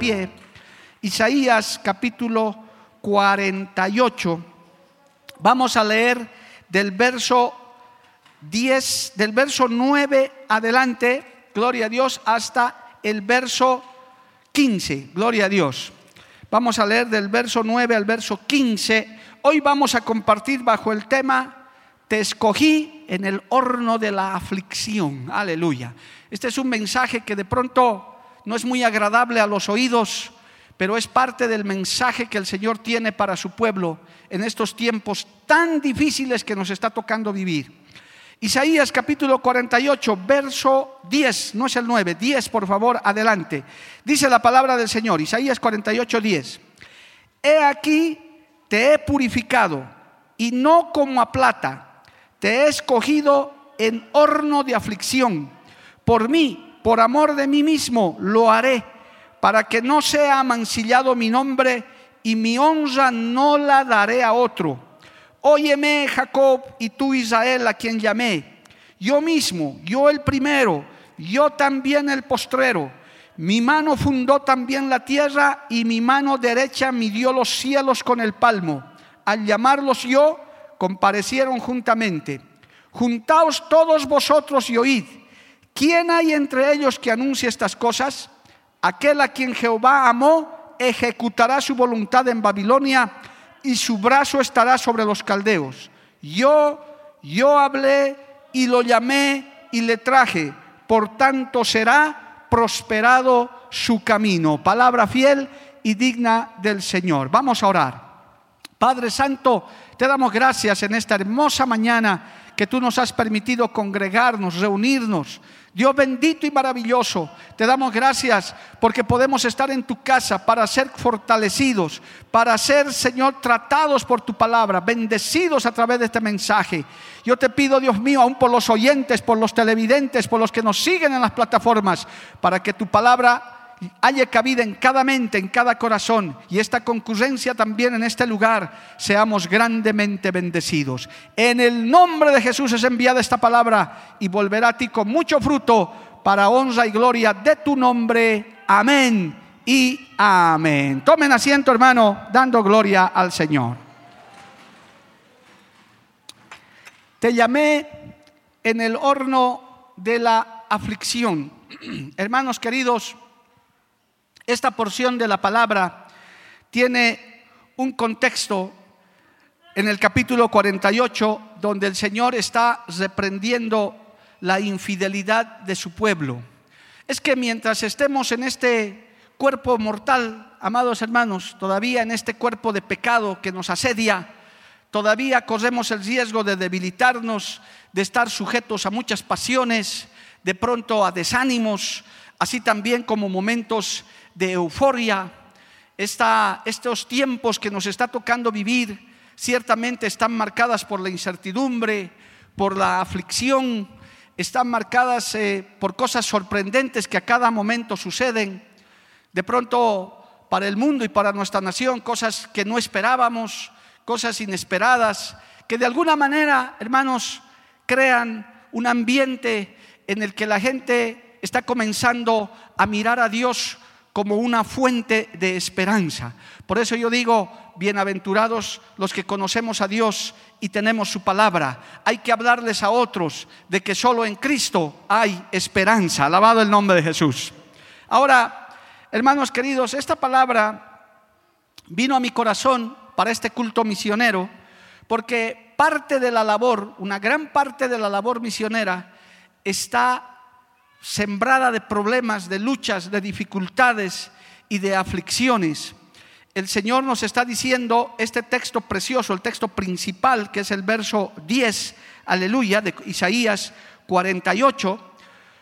Pie, Isaías capítulo 48. Vamos a leer del verso 10, del verso 9 adelante, gloria a Dios, hasta el verso 15, gloria a Dios. Vamos a leer del verso 9 al verso 15. Hoy vamos a compartir bajo el tema, te escogí en el horno de la aflicción. Aleluya. Este es un mensaje que de pronto no es muy agradable a los oídos, pero es parte del mensaje que el Señor tiene para su pueblo en estos tiempos tan difíciles que nos está tocando vivir. Isaías capítulo 48, verso 10, no es el 9, 10 por favor, adelante. Dice la palabra del Señor, Isaías 48, 10. He aquí, te he purificado, y no como a plata, te he escogido en horno de aflicción. Por mí, por amor de mí mismo, lo haré, para que no sea mancillado mi nombre, y mi honra no la daré a otro Óyeme Jacob y tú Israel a quien llamé. Yo mismo, yo el primero, yo también el postrero. Mi mano fundó también la tierra y mi mano derecha midió los cielos con el palmo. Al llamarlos yo, comparecieron juntamente. Juntaos todos vosotros y oíd. ¿Quién hay entre ellos que anuncie estas cosas? Aquel a quien Jehová amó ejecutará su voluntad en Babilonia y su brazo estará sobre los caldeos. Yo, yo hablé y lo llamé y le traje, por tanto será prosperado su camino. Palabra fiel y digna del Señor. Vamos a orar. Padre Santo, te damos gracias en esta hermosa mañana que tú nos has permitido congregarnos, reunirnos. Dios bendito y maravilloso, te damos gracias porque podemos estar en tu casa para ser fortalecidos, para ser, Señor, tratados por tu palabra, bendecidos a través de este mensaje. Yo te pido, Dios mío, aún por los oyentes, por los televidentes, por los que nos siguen en las plataformas, para que tu palabra haya cabida en cada mente, en cada corazón y esta concurrencia también en este lugar, seamos grandemente bendecidos. En el nombre de Jesús es enviada esta palabra y volverá a ti con mucho fruto para honra y gloria de tu nombre. Amén y amén. Tomen asiento, hermano, dando gloria al Señor. Te llamé en el horno de la aflicción. Hermanos queridos, esta porción de la palabra tiene un contexto en el capítulo 48 donde el Señor está reprendiendo la infidelidad de su pueblo. Es que mientras estemos en este cuerpo mortal, amados hermanos, todavía en este cuerpo de pecado que nos asedia, todavía corremos el riesgo de debilitarnos, de estar sujetos a muchas pasiones, de pronto a desánimos, así también como momentos de euforia. estos tiempos que nos está tocando vivir ciertamente están marcadas por la incertidumbre, por la aflicción, están marcadas eh, por cosas sorprendentes que a cada momento suceden. De pronto para el mundo y para nuestra nación, cosas que no esperábamos, cosas inesperadas, que de alguna manera, hermanos, crean un ambiente en el que la gente está comenzando a mirar a Dios como una fuente de esperanza. Por eso yo digo, bienaventurados los que conocemos a Dios y tenemos su palabra. Hay que hablarles a otros de que solo en Cristo hay esperanza. Alabado el nombre de Jesús. Ahora, hermanos queridos, esta palabra vino a mi corazón para este culto misionero porque parte de la labor, una gran parte de la labor misionera está sembrada de problemas, de luchas, de dificultades y de aflicciones. el Señor nos está diciendo este texto precioso, el texto principal, que es el verso 10, aleluya, de Isaías 48,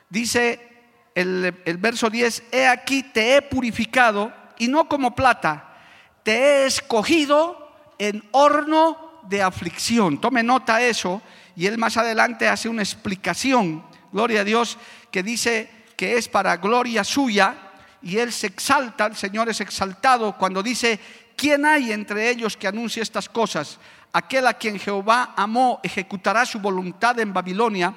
dice el, el verso 10, he aquí te he purificado y no como plata, te he escogido en horno de aflicción. Tome nota eso y él más adelante hace una explicación, gloria a Dios, que dice que es para gloria suya y él se exalta, el Señor es exaltado cuando dice, ¿quién hay entre ellos que anuncie estas cosas? Aquel a quien Jehová amó ejecutará su voluntad en Babilonia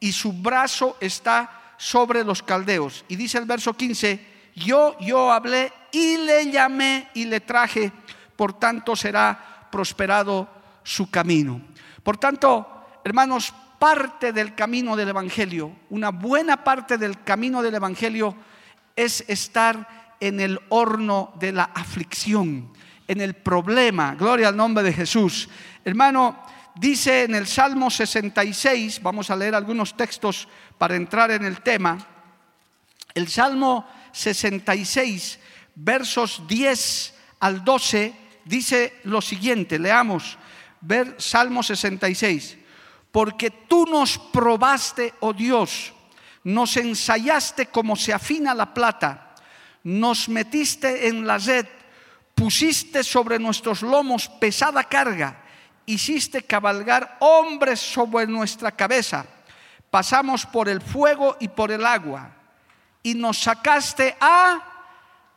y su brazo está sobre los caldeos. Y dice el verso 15, yo, yo hablé y le llamé y le traje, por tanto será prosperado su camino. Por tanto, hermanos, parte del camino del Evangelio, una buena parte del camino del Evangelio es estar en el horno de la aflicción, en el problema. Gloria al nombre de Jesús. Hermano, dice en el Salmo 66, vamos a leer algunos textos para entrar en el tema. El Salmo 66, versos 10 al 12, dice lo siguiente, leamos, ver Salmo 66, porque tú nos probaste, oh Dios, nos ensayaste como se afina la plata, nos metiste en la red, pusiste sobre nuestros lomos pesada carga, hiciste cabalgar hombres sobre nuestra cabeza, pasamos por el fuego y por el agua y nos sacaste a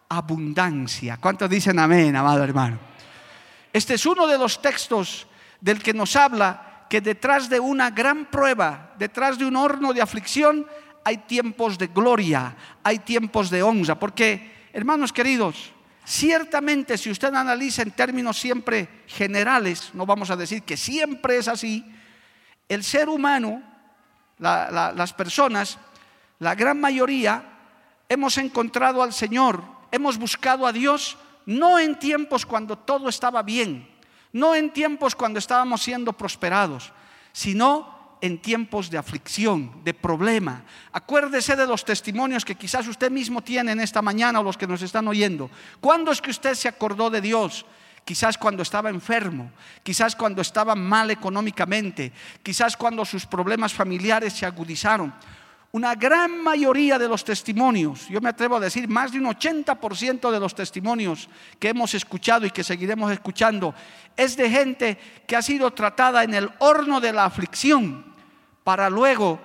abundancia. ¿Cuántos dicen amén, amado hermano? Este es uno de los textos del que nos habla que detrás de una gran prueba, detrás de un horno de aflicción, hay tiempos de gloria, hay tiempos de honra. Porque, hermanos queridos, ciertamente si usted analiza en términos siempre generales, no vamos a decir que siempre es así, el ser humano, las personas, la gran mayoría hemos encontrado al Señor, hemos buscado a Dios, no en tiempos cuando todo estaba bien, no en tiempos cuando estábamos siendo prosperados, sino en tiempos de aflicción, de problema. Acuérdese de los testimonios que quizás usted mismo tiene en esta mañana o los que nos están oyendo. ¿Cuándo es que usted se acordó de Dios? Quizás cuando estaba enfermo, quizás cuando estaba mal económicamente, quizás cuando sus problemas familiares se agudizaron una gran mayoría de los testimonios, yo me atrevo a decir más de un 80% de los testimonios que hemos escuchado y que seguiremos escuchando, es de gente que ha sido tratada en el horno de la aflicción para luego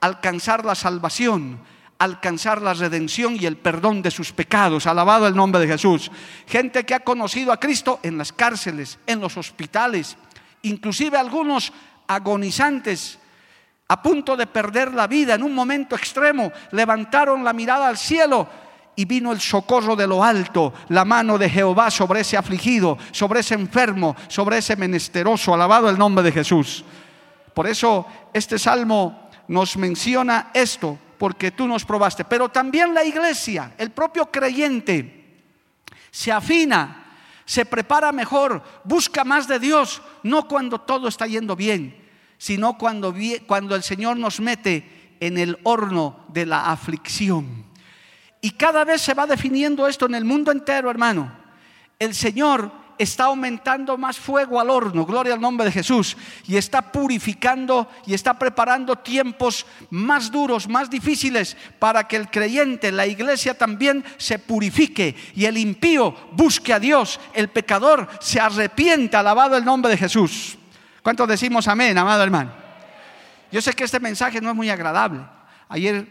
alcanzar la salvación, alcanzar la redención y el perdón de sus pecados. Alabado el nombre de Jesús. Gente que ha conocido a Cristo en las cárceles, en los hospitales, inclusive algunos agonizantes a punto de perder la vida en un momento extremo, levantaron la mirada al cielo y vino el socorro de lo alto, la mano de Jehová sobre ese afligido, sobre ese enfermo, sobre ese menesteroso. Alabado el nombre de Jesús. Por eso este salmo nos menciona esto, porque tú nos probaste. Pero también la iglesia, el propio creyente, se afina, se prepara mejor, busca más de Dios, no cuando todo está yendo bien, sino cuando, el Señor nos mete en el horno de la aflicción. Y cada vez se va definiendo esto en el mundo entero, hermano. El Señor está aumentando más fuego al horno, gloria al nombre de Jesús, y está purificando y está preparando tiempos más duros, más difíciles, para que el creyente, la iglesia también se purifique y el impío busque a Dios, el pecador se arrepienta, alabado el nombre de Jesús. ¿Cuántos decimos amén, amado hermano? Yo sé que este mensaje no es muy agradable. Ayer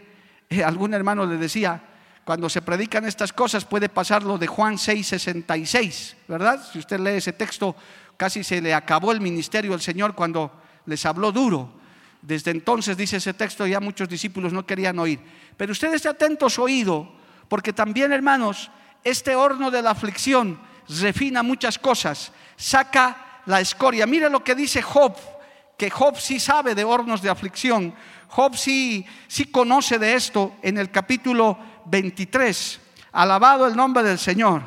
eh, algún hermano le decía, cuando se predican estas cosas puede pasar lo de Juan 6:66, ¿verdad? Si usted lee ese texto, casi se le acabó el ministerio al Señor cuando les habló duro. Desde entonces, dice ese texto, ya muchos discípulos no querían oír. Pero usted esté atento su oído, porque también, hermanos, este horno de la aflicción refina muchas cosas, saca la escoria. Mire lo que dice Job, que Job sí sabe de hornos de aflicción. Job sí, sí conoce de esto en el capítulo 23. Alabado el nombre del Señor.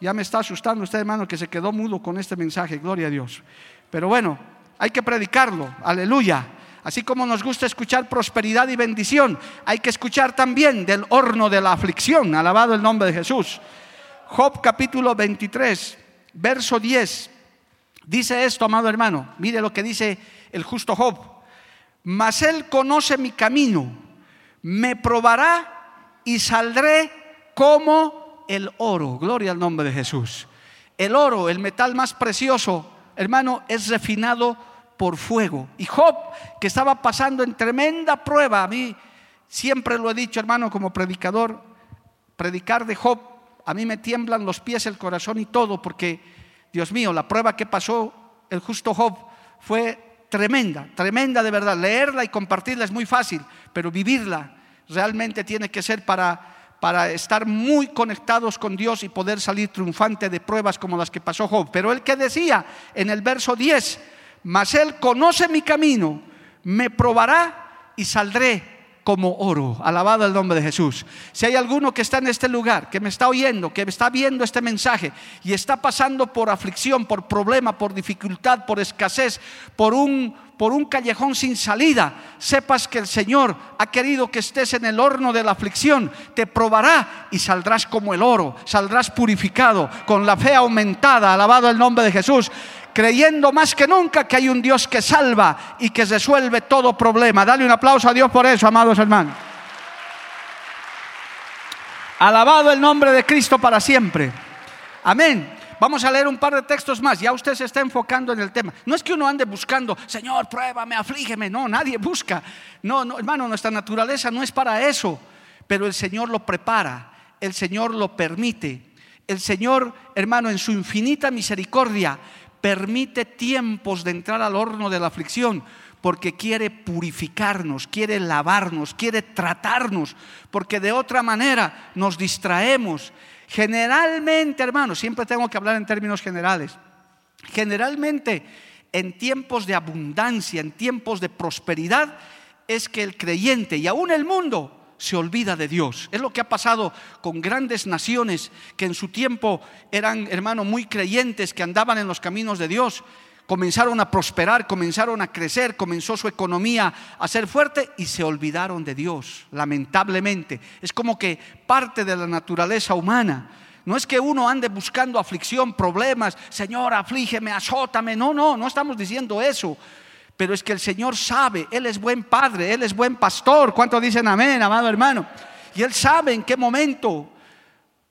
Ya me está asustando usted, hermano, que se quedó mudo con este mensaje. Gloria a Dios. Pero bueno, hay que predicarlo. Aleluya. Así como nos gusta escuchar prosperidad y bendición, hay que escuchar también del horno de la aflicción. Alabado el nombre de Jesús. Job capítulo 23, verso 10. Dice esto, amado hermano. Mire lo que dice el justo Job. Mas él conoce mi camino, me probará y saldré como el oro. Gloria al nombre de Jesús. El oro, el metal más precioso, hermano, es refinado por fuego. Y Job, que estaba pasando en tremenda prueba, a mí siempre lo he dicho, hermano, como predicador, predicar de Job, a mí me tiemblan los pies, el corazón y todo, porque, Dios mío, la prueba que pasó el justo Job fue tremenda, tremenda de verdad. Leerla y compartirla es muy fácil, pero vivirla realmente tiene que ser para para estar muy conectados con Dios y poder salir triunfante de pruebas como las que pasó Job. Pero él que decía en el verso 10, mas él conoce mi camino, me probará y saldré como oro. Alabado el nombre de Jesús. Si hay alguno que está en este lugar, que me está oyendo, que me está viendo este mensaje y está pasando por aflicción, por problema, por dificultad, por escasez, por un por un callejón sin salida, sepas que el Señor ha querido que estés en el horno de la aflicción, te probará y saldrás como el oro, saldrás purificado, con la fe aumentada, alabado el nombre de Jesús creyendo más que nunca que hay un Dios que salva y que resuelve todo problema. Dale un aplauso a Dios por eso, amados hermanos. Alabado el nombre de Cristo para siempre. Amén. Vamos a leer un par de textos más. Ya usted se está enfocando en el tema. No es que uno ande buscando, Señor, pruébame, aflígeme. No, nadie busca. No, no, hermano, nuestra naturaleza no es para eso. Pero el Señor lo prepara. El Señor lo permite. El Señor, hermano, en su infinita misericordia, permite tiempos de entrar al horno de la aflicción porque quiere purificarnos, quiere lavarnos, quiere tratarnos, porque de otra manera nos distraemos. Generalmente, hermanos, siempre tengo que hablar en términos generales. Generalmente, en tiempos de abundancia, en tiempos de prosperidad, es que el creyente y aún el mundo se olvida de Dios. Es lo que ha pasado con grandes naciones que en su tiempo eran, hermanos, muy creyentes, que andaban en los caminos de Dios. Comenzaron a prosperar, comenzaron a crecer, comenzó su economía a ser fuerte y se olvidaron de Dios, lamentablemente. Es como que parte de la naturaleza humana. No es que uno ande buscando aflicción, problemas, Señor, aflígeme, azótame. No, no, no estamos diciendo eso. Pero es que el Señor sabe, Él es buen padre, Él es buen pastor. ¿Cuántos dicen amén, amado hermano? Y Él sabe en qué momento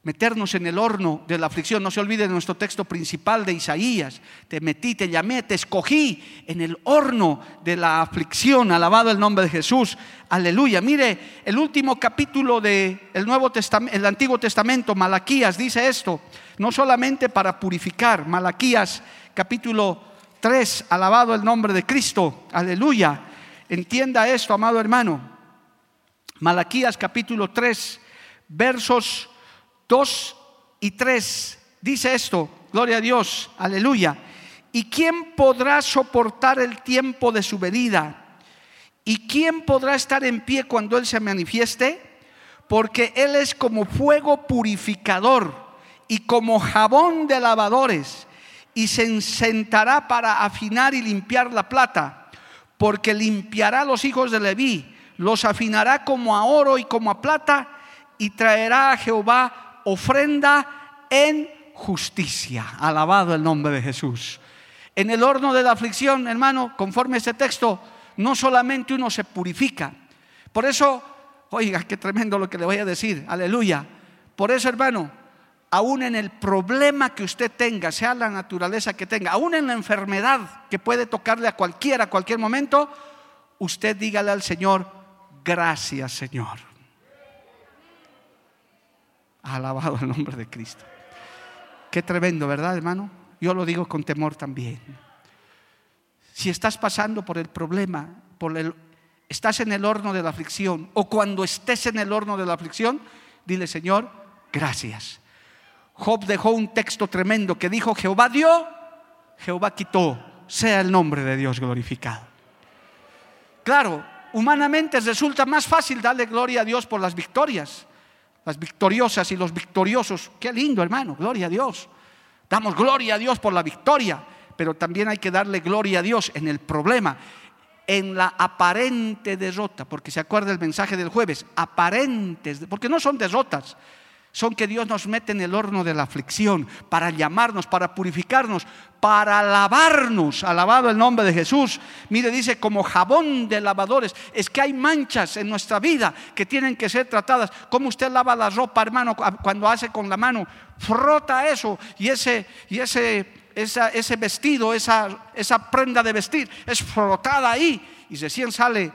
meternos en el horno de la aflicción. No se olvide de nuestro texto principal de Isaías. Te metí, te llamé, te escogí en el horno de la aflicción. Alabado el nombre de Jesús. Aleluya. Mire, el último capítulo del Nuevo el Antiguo Testamento, Malaquías, dice esto. No solamente para purificar. Malaquías capítulo 3, alabado el nombre de Cristo, aleluya. Entienda esto, amado hermano. Malaquías capítulo 3, versos 2 y 3, dice esto, gloria a Dios, aleluya. ¿Y quién podrá soportar el tiempo de su venida? ¿Y quién podrá estar en pie cuando Él se manifieste? Porque Él es como fuego purificador y como jabón de lavadores y se sentará para afinar y limpiar la plata, porque limpiará los hijos de Leví, los afinará como a oro y como a plata, y traerá a Jehová ofrenda en justicia. Alabado el nombre de Jesús. En el horno de la aflicción, hermano, conforme a este texto, no solamente uno se purifica. Por eso, oiga, qué tremendo lo que le voy a decir, aleluya. Por eso, hermano, aún en el problema que usted tenga, sea la naturaleza que tenga, aún en la enfermedad que puede tocarle a cualquiera, a cualquier momento, usted dígale al Señor, gracias Señor. Alabado el nombre de Cristo. Qué tremendo, ¿verdad, hermano? Yo lo digo con temor también. Si estás pasando por el problema, por el, estás en el horno de la aflicción, o cuando estés en el horno de la aflicción, dile, Señor, gracias Job dejó un texto tremendo que dijo, Jehová dio, Jehová quitó, sea el nombre de Dios glorificado. Claro, humanamente resulta más fácil darle gloria a Dios por las victorias, las victoriosas y los victoriosos. Qué lindo, hermano, gloria a Dios. Damos gloria a Dios por la victoria, pero también hay que darle gloria a Dios en el problema, en la aparente derrota, porque se acuerda el mensaje del jueves, aparentes, porque no son derrotas, son que Dios nos mete en el horno de la aflicción para llamarnos, para purificarnos, para lavarnos. Alabado el nombre de Jesús. Mire, dice como jabón de lavadores. Es que hay manchas en nuestra vida que tienen que ser tratadas. Como usted lava la ropa, hermano, cuando hace con la mano, frota eso y ese, y ese, ese vestido, esa, esa prenda de vestir es frotada ahí y recién sale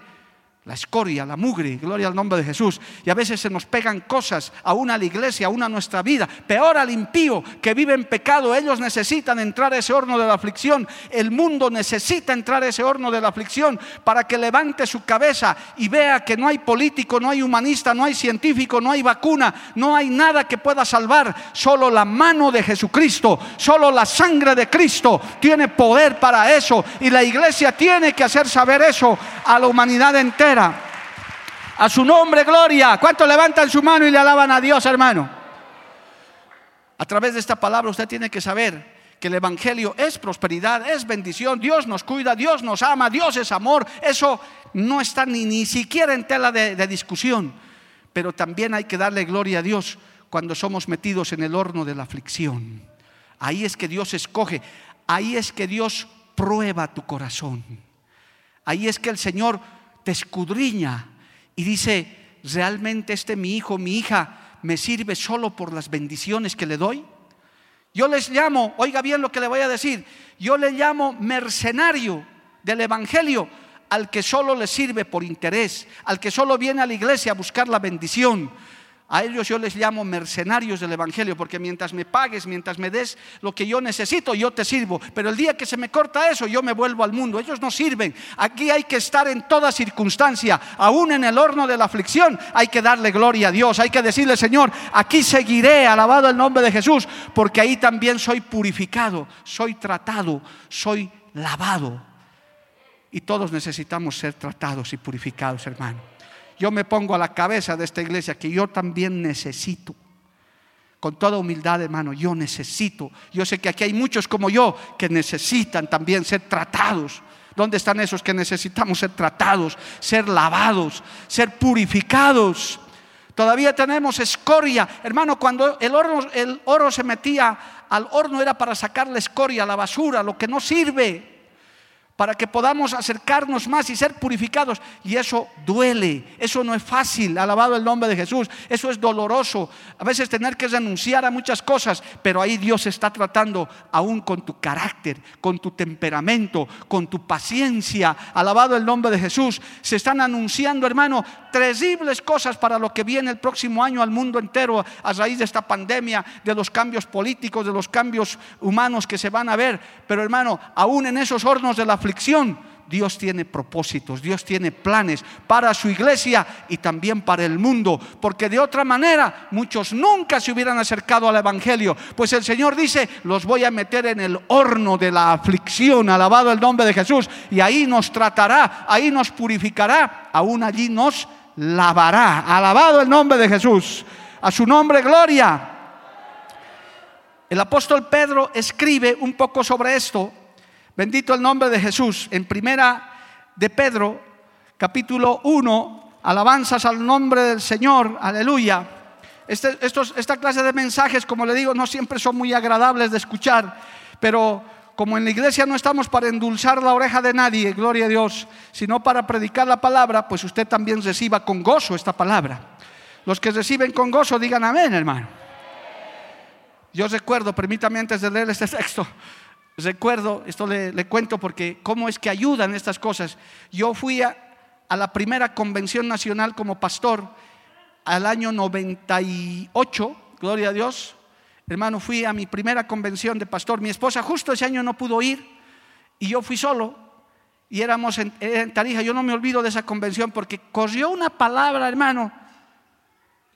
la escoria, la mugre, gloria al nombre de Jesús. Y a veces se nos pegan cosas, aún a la iglesia, aún a nuestra vida. Peor al impío que vive en pecado. Ellos necesitan entrar a ese horno de la aflicción. El mundo necesita entrar a ese horno de la aflicción para que levante su cabeza y vea que no hay político, no hay humanista, no hay científico, no hay vacuna, no hay nada que pueda salvar. Solo la mano de Jesucristo, solo la sangre de Cristo tiene poder para eso. Y la iglesia tiene que hacer saber eso a la humanidad entera. A su nombre, gloria. ¿Cuántos levantan su mano y le alaban a Dios, hermano? A través de esta palabra usted tiene que saber que el Evangelio es prosperidad, es bendición, Dios nos cuida, Dios nos ama, Dios es amor. Eso no está ni, ni siquiera en tela de, de discusión. Pero también hay que darle gloria a Dios cuando somos metidos en el horno de la aflicción. Ahí es que Dios escoge, ahí es que Dios prueba tu corazón. Ahí es que el Señor te escudriña y dice, ¿realmente este mi hijo, mi hija, me sirve solo por las bendiciones que le doy? Yo les llamo, oiga bien lo que le voy a decir, yo le llamo mercenario del Evangelio al que solo le sirve por interés, al que solo viene a la iglesia a buscar la bendición, a ellos yo les llamo mercenarios del Evangelio, porque mientras me pagues, mientras me des lo que yo necesito, yo te sirvo. Pero el día que se me corta eso, yo me vuelvo al mundo. Ellos no sirven. Aquí hay que estar en toda circunstancia, aún en el horno de la aflicción, hay que darle gloria a Dios. Hay que decirle, Señor, aquí seguiré, alabado el nombre de Jesús, porque ahí también soy purificado, soy tratado, soy lavado. Y todos necesitamos ser tratados y purificados, hermano yo me pongo a la cabeza de esta iglesia que yo también necesito. Con toda humildad, hermano, yo necesito. Yo sé que aquí hay muchos como yo que necesitan también ser tratados. ¿Dónde están esos que necesitamos ser tratados, ser lavados, ser purificados? Todavía tenemos escoria. Hermano, cuando el oro, se metía al horno era para sacar la escoria, la basura, lo que no sirve para que podamos acercarnos más y ser purificados. Y eso duele, eso no es fácil, alabado el nombre de Jesús, eso es doloroso. A veces tener que renunciar a muchas cosas, pero ahí Dios está tratando aún con tu carácter, con tu temperamento, con tu paciencia, alabado el nombre de Jesús. Se están anunciando, hermano, terribles cosas para lo que viene el próximo año al mundo entero a raíz de esta pandemia, de los cambios políticos, de los cambios humanos que se van a ver. Pero hermano, aún en esos hornos de la Dios tiene propósitos, Dios tiene planes para su iglesia y también para el mundo, porque de otra manera muchos nunca se hubieran acercado al Evangelio, pues el Señor dice, los voy a meter en el horno de la aflicción, alabado el nombre de Jesús, y ahí nos tratará, ahí nos purificará, aún allí nos lavará, alabado el nombre de Jesús, a su nombre gloria. El apóstol Pedro escribe un poco sobre esto Bendito el nombre de Jesús. En primera de Pedro, capítulo 1, alabanzas al nombre del Señor, aleluya. Este, esta clase de mensajes, como le digo, no siempre son muy agradables de escuchar, pero como en la iglesia no estamos para endulzar la oreja de nadie, gloria a Dios, sino para predicar la palabra, pues usted también reciba con gozo esta palabra. Los que reciben con gozo digan amén, hermano. Yo recuerdo, permítame antes de leer este texto, recuerdo, esto le, cuento porque cómo es que ayudan estas cosas. Yo fui a, la primera convención nacional como pastor al año 98, gloria a Dios. Hermano, fui a mi primera convención de pastor. Mi esposa justo ese año no pudo ir y yo fui solo. Y éramos en, en Tarija. Yo no me olvido de esa convención porque corrió una palabra, hermano.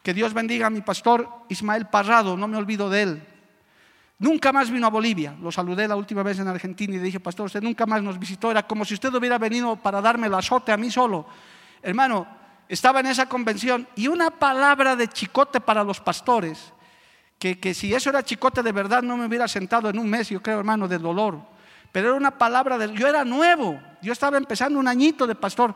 Que Dios bendiga a mi pastor Ismael Parrado, no me olvido de él. Nunca más vino a Bolivia. Lo saludé la última vez en Argentina y le dije, pastor, usted nunca más nos visitó. Era como si usted hubiera venido para darme el azote a mí solo. Hermano, estaba en esa convención y una palabra de chicote para los pastores, que, que si eso era chicote de verdad no me hubiera sentado en un mes, yo creo, hermano, del dolor. Pero era una palabra de... Yo era nuevo, yo estaba empezando un añito de pastor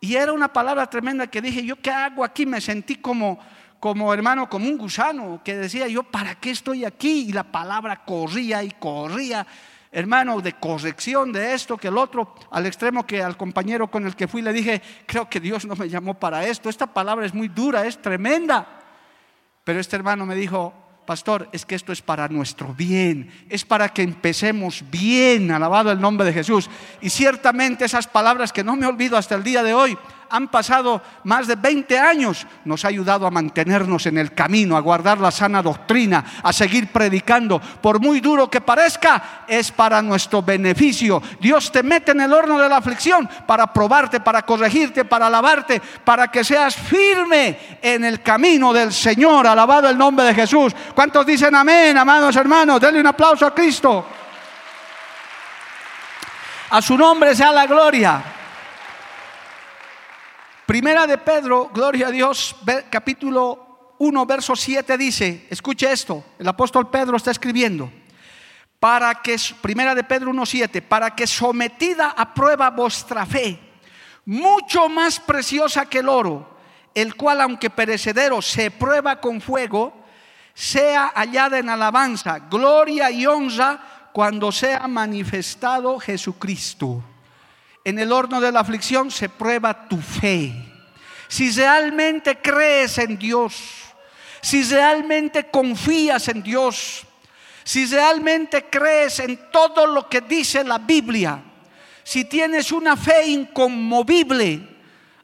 y era una palabra tremenda que dije, ¿yo qué hago aquí? Me sentí como como hermano, como un gusano que decía yo, ¿para qué estoy aquí? Y la palabra corría y corría, hermano, de corrección de esto, que el otro, al extremo que al compañero con el que fui le dije, creo que Dios no me llamó para esto, esta palabra es muy dura, es tremenda. Pero este hermano me dijo, pastor, es que esto es para nuestro bien, es para que empecemos bien, alabado el nombre de Jesús. Y ciertamente esas palabras que no me olvido hasta el día de hoy, han pasado más de 20 años, nos ha ayudado a mantenernos en el camino, a guardar la sana doctrina, a seguir predicando. Por muy duro que parezca, es para nuestro beneficio. Dios te mete en el horno de la aflicción para probarte, para corregirte, para alabarte, para que seas firme en el camino del Señor. Alabado el nombre de Jesús. ¿Cuántos dicen amén, amados hermanos? Denle un aplauso a Cristo. A su nombre sea la gloria. Primera de Pedro, gloria a Dios, capítulo 1, verso 7 dice, escuche esto, el apóstol Pedro está escribiendo, para que, primera de Pedro 1, 7, para que sometida a prueba vuestra fe, mucho más preciosa que el oro, el cual aunque perecedero se prueba con fuego, sea hallada en alabanza, gloria y honra cuando sea manifestado Jesucristo en el horno de la aflicción se prueba tu fe. Si realmente crees en Dios, si realmente confías en Dios, si realmente crees en todo lo que dice la Biblia, si tienes una fe inconmovible,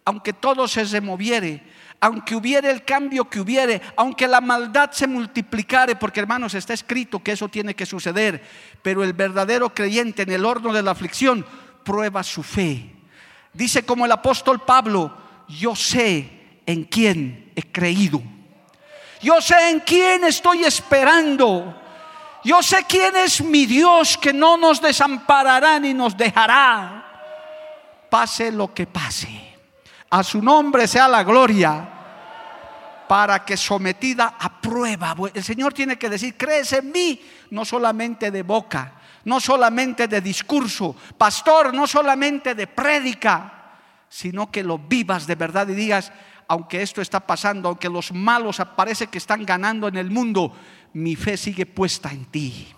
aunque todo se removiere, aunque hubiere el cambio que hubiere, aunque la maldad se multiplicare, porque hermanos está escrito que eso tiene que suceder, pero el verdadero creyente en el horno de la aflicción prueba su fe. Dice como el apóstol Pablo, yo sé en quién he creído. Yo sé en quién estoy esperando. Yo sé quién es mi Dios que no nos desamparará ni nos dejará. Pase lo que pase. A su nombre sea la gloria. Para que sometida a prueba. El Señor tiene que decir, crees en mí, no solamente de boca, no solamente de discurso, pastor, no solamente de prédica, sino que lo vivas de verdad y digas, aunque esto está pasando, aunque los malos parece que están ganando en el mundo, mi fe sigue puesta en ti.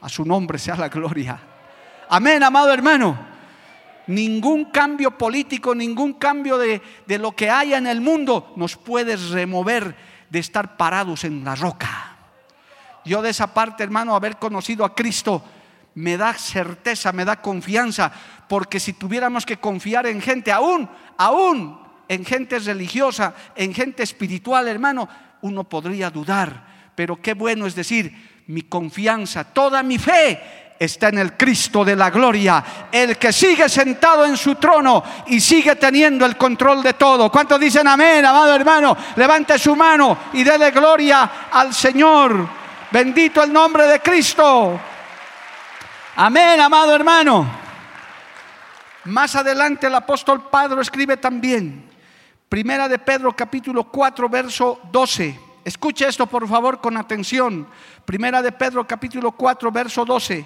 A su nombre sea la gloria. Amén, amado hermano. Ningún cambio político, ningún cambio de, de lo que haya en el mundo nos puede remover de estar parados en la roca. Yo de esa parte, hermano, haber conocido a Cristo, me da certeza, me da confianza, porque si tuviéramos que confiar en gente, aún, aún en gente religiosa, en gente espiritual, hermano, uno podría dudar. Pero qué bueno es decir, mi confianza, toda mi fe está en el Cristo de la gloria, el que sigue sentado en su trono y sigue teniendo el control de todo. ¿Cuántos dicen amén, amado hermano? Levante su mano y dele gloria al Señor. Bendito el nombre de Cristo. Amén, amado hermano. Más adelante el apóstol Pedro escribe también, Primera de Pedro capítulo 4, verso 12. Escuche esto por favor con atención. Primera de Pedro capítulo 4, verso 12.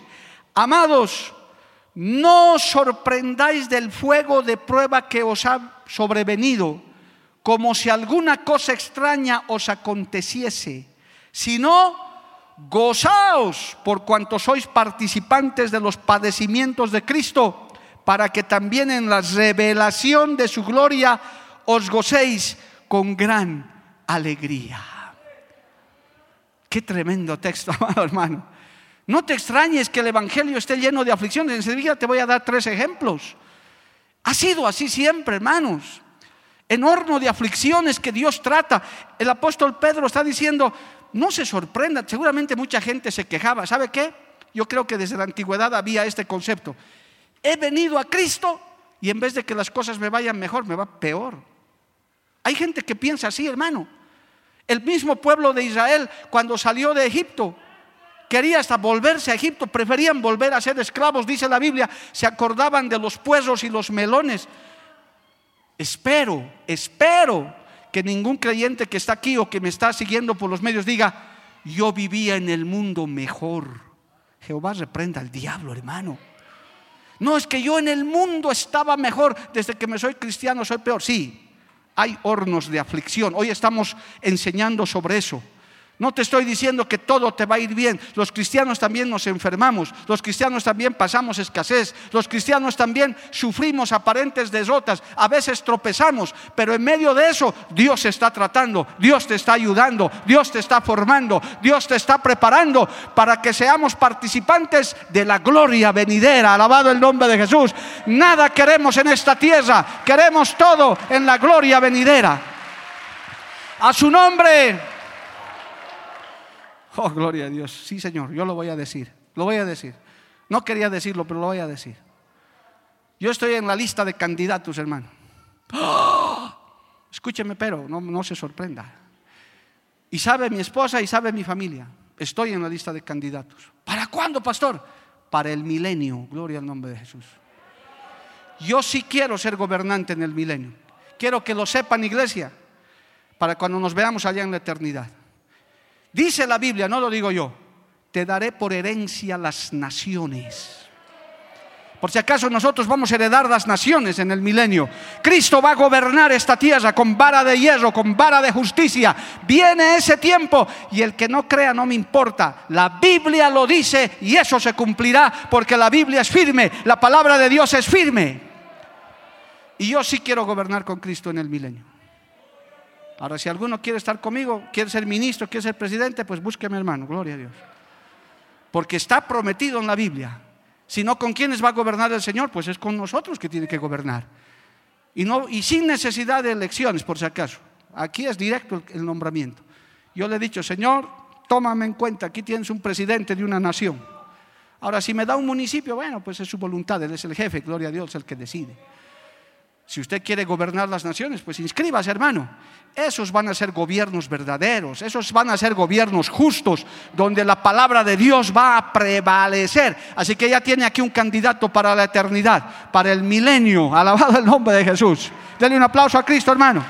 Amados, no os sorprendáis del fuego de prueba que os ha sobrevenido, como si alguna cosa extraña os aconteciese, sino gozaos por cuanto sois participantes de los padecimientos de Cristo, para que también en la revelación de su gloria os gocéis con gran alegría. Qué tremendo texto, amado hermano. No te extrañes que el Evangelio esté lleno de aflicciones. Enseguida te voy a dar tres ejemplos. Ha sido así siempre, hermanos. En horno de aflicciones que Dios trata. El apóstol Pedro está diciendo, no se sorprenda, seguramente mucha gente se quejaba. ¿Sabe qué? Yo creo que desde la antigüedad había este concepto. He venido a Cristo y en vez de que las cosas me vayan mejor, me va peor. Hay gente que piensa así, hermano. El mismo pueblo de Israel, cuando salió de Egipto, quería hasta volverse a Egipto, preferían volver a ser esclavos, dice la Biblia, se acordaban de los puerros y los melones. Espero, espero que ningún creyente que está aquí o que me está siguiendo por los medios diga, yo vivía en el mundo mejor. Jehová reprenda al diablo, hermano. No es que yo en el mundo estaba mejor, desde que me soy cristiano soy peor. Sí, hay hornos de aflicción. Hoy estamos enseñando sobre eso. No te estoy diciendo que todo te va a ir bien. Los cristianos también nos enfermamos. Los cristianos también pasamos escasez. Los cristianos también sufrimos aparentes derrotas. A veces tropezamos. Pero en medio de eso Dios está tratando. Dios te está ayudando. Dios te está formando. Dios te está preparando para que seamos participantes de la gloria venidera. Alabado el nombre de Jesús. Nada queremos en esta tierra. Queremos todo en la gloria venidera. A su nombre. Oh, gloria a Dios. Sí, Señor, yo lo voy a decir. Lo voy a decir. No quería decirlo, pero lo voy a decir. Yo estoy en la lista de candidatos, hermano. Escúcheme, pero no, no se sorprenda. Y sabe mi esposa y sabe mi familia. Estoy en la lista de candidatos. ¿Para cuándo, pastor? Para el milenio. Gloria al nombre de Jesús. Yo sí quiero ser gobernante en el milenio. Quiero que lo sepan, iglesia, para cuando nos veamos allá en la eternidad. Dice la Biblia, no lo digo yo, te daré por herencia las naciones. Por si acaso nosotros vamos a heredar las naciones en el milenio. Cristo va a gobernar esta tierra con vara de hierro, con vara de justicia. Viene ese tiempo y el que no crea no me importa. La Biblia lo dice y eso se cumplirá porque la Biblia es firme, la palabra de Dios es firme. Y yo sí quiero gobernar con Cristo en el milenio. Ahora, si alguno quiere estar conmigo, quiere ser ministro, quiere ser presidente, pues búsqueme hermano, gloria a Dios. Porque está prometido en la Biblia. Si no, ¿con quiénes va a gobernar el Señor? Pues es con nosotros que tiene que gobernar. Y, no, y sin necesidad de elecciones, por si acaso. Aquí es directo el, el nombramiento. Yo le he dicho, Señor, tómame en cuenta, aquí tienes un presidente de una nación. Ahora, si me da un municipio, bueno, pues es su voluntad, Él es el jefe, gloria a Dios, el que decide. Si usted quiere gobernar las naciones, pues inscríbase, hermano. Esos van a ser gobiernos verdaderos, esos van a ser gobiernos justos, donde la palabra de Dios va a prevalecer. Así que ya tiene aquí un candidato para la eternidad, para el milenio. Alabado el nombre de Jesús. Denle un aplauso a Cristo, hermano.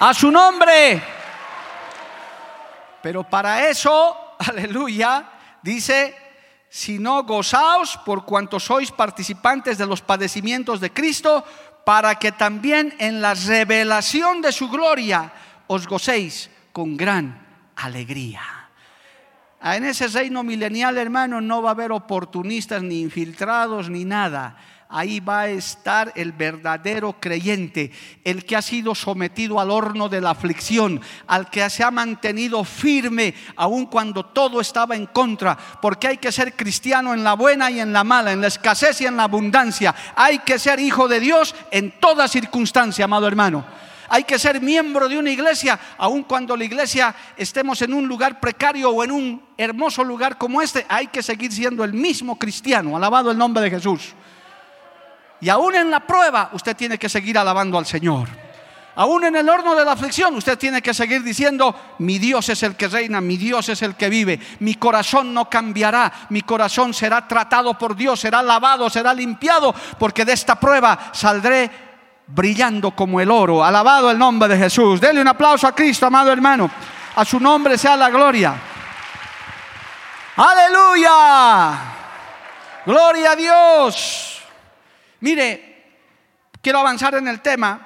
A su nombre. Pero para eso, aleluya, dice sino gozaos por cuanto sois participantes de los padecimientos de Cristo, para que también en la revelación de su gloria os gocéis con gran alegría. En ese reino milenial, hermano, no va a haber oportunistas ni infiltrados ni nada ahí va a estar el verdadero creyente, el que ha sido sometido al horno de la aflicción, al que se ha mantenido firme aun cuando todo estaba en contra, porque hay que ser cristiano en la buena y en la mala, en la escasez y en la abundancia. Hay que ser hijo de Dios en toda circunstancia, amado hermano. Hay que ser miembro de una iglesia, aun cuando la iglesia estemos en un lugar precario o en un hermoso lugar como este, hay que seguir siendo el mismo cristiano. Alabado el nombre de Jesús. Y aún en la prueba usted tiene que seguir alabando al Señor. Aún en el horno de la aflicción usted tiene que seguir diciendo, mi Dios es el que reina, mi Dios es el que vive, mi corazón no cambiará, mi corazón será tratado por Dios, será lavado, será limpiado, porque de esta prueba saldré brillando como el oro. Alabado el nombre de Jesús. Dele un aplauso a Cristo, amado hermano. A su nombre sea la gloria. Aleluya. Gloria a Dios. Mire, quiero avanzar en el tema.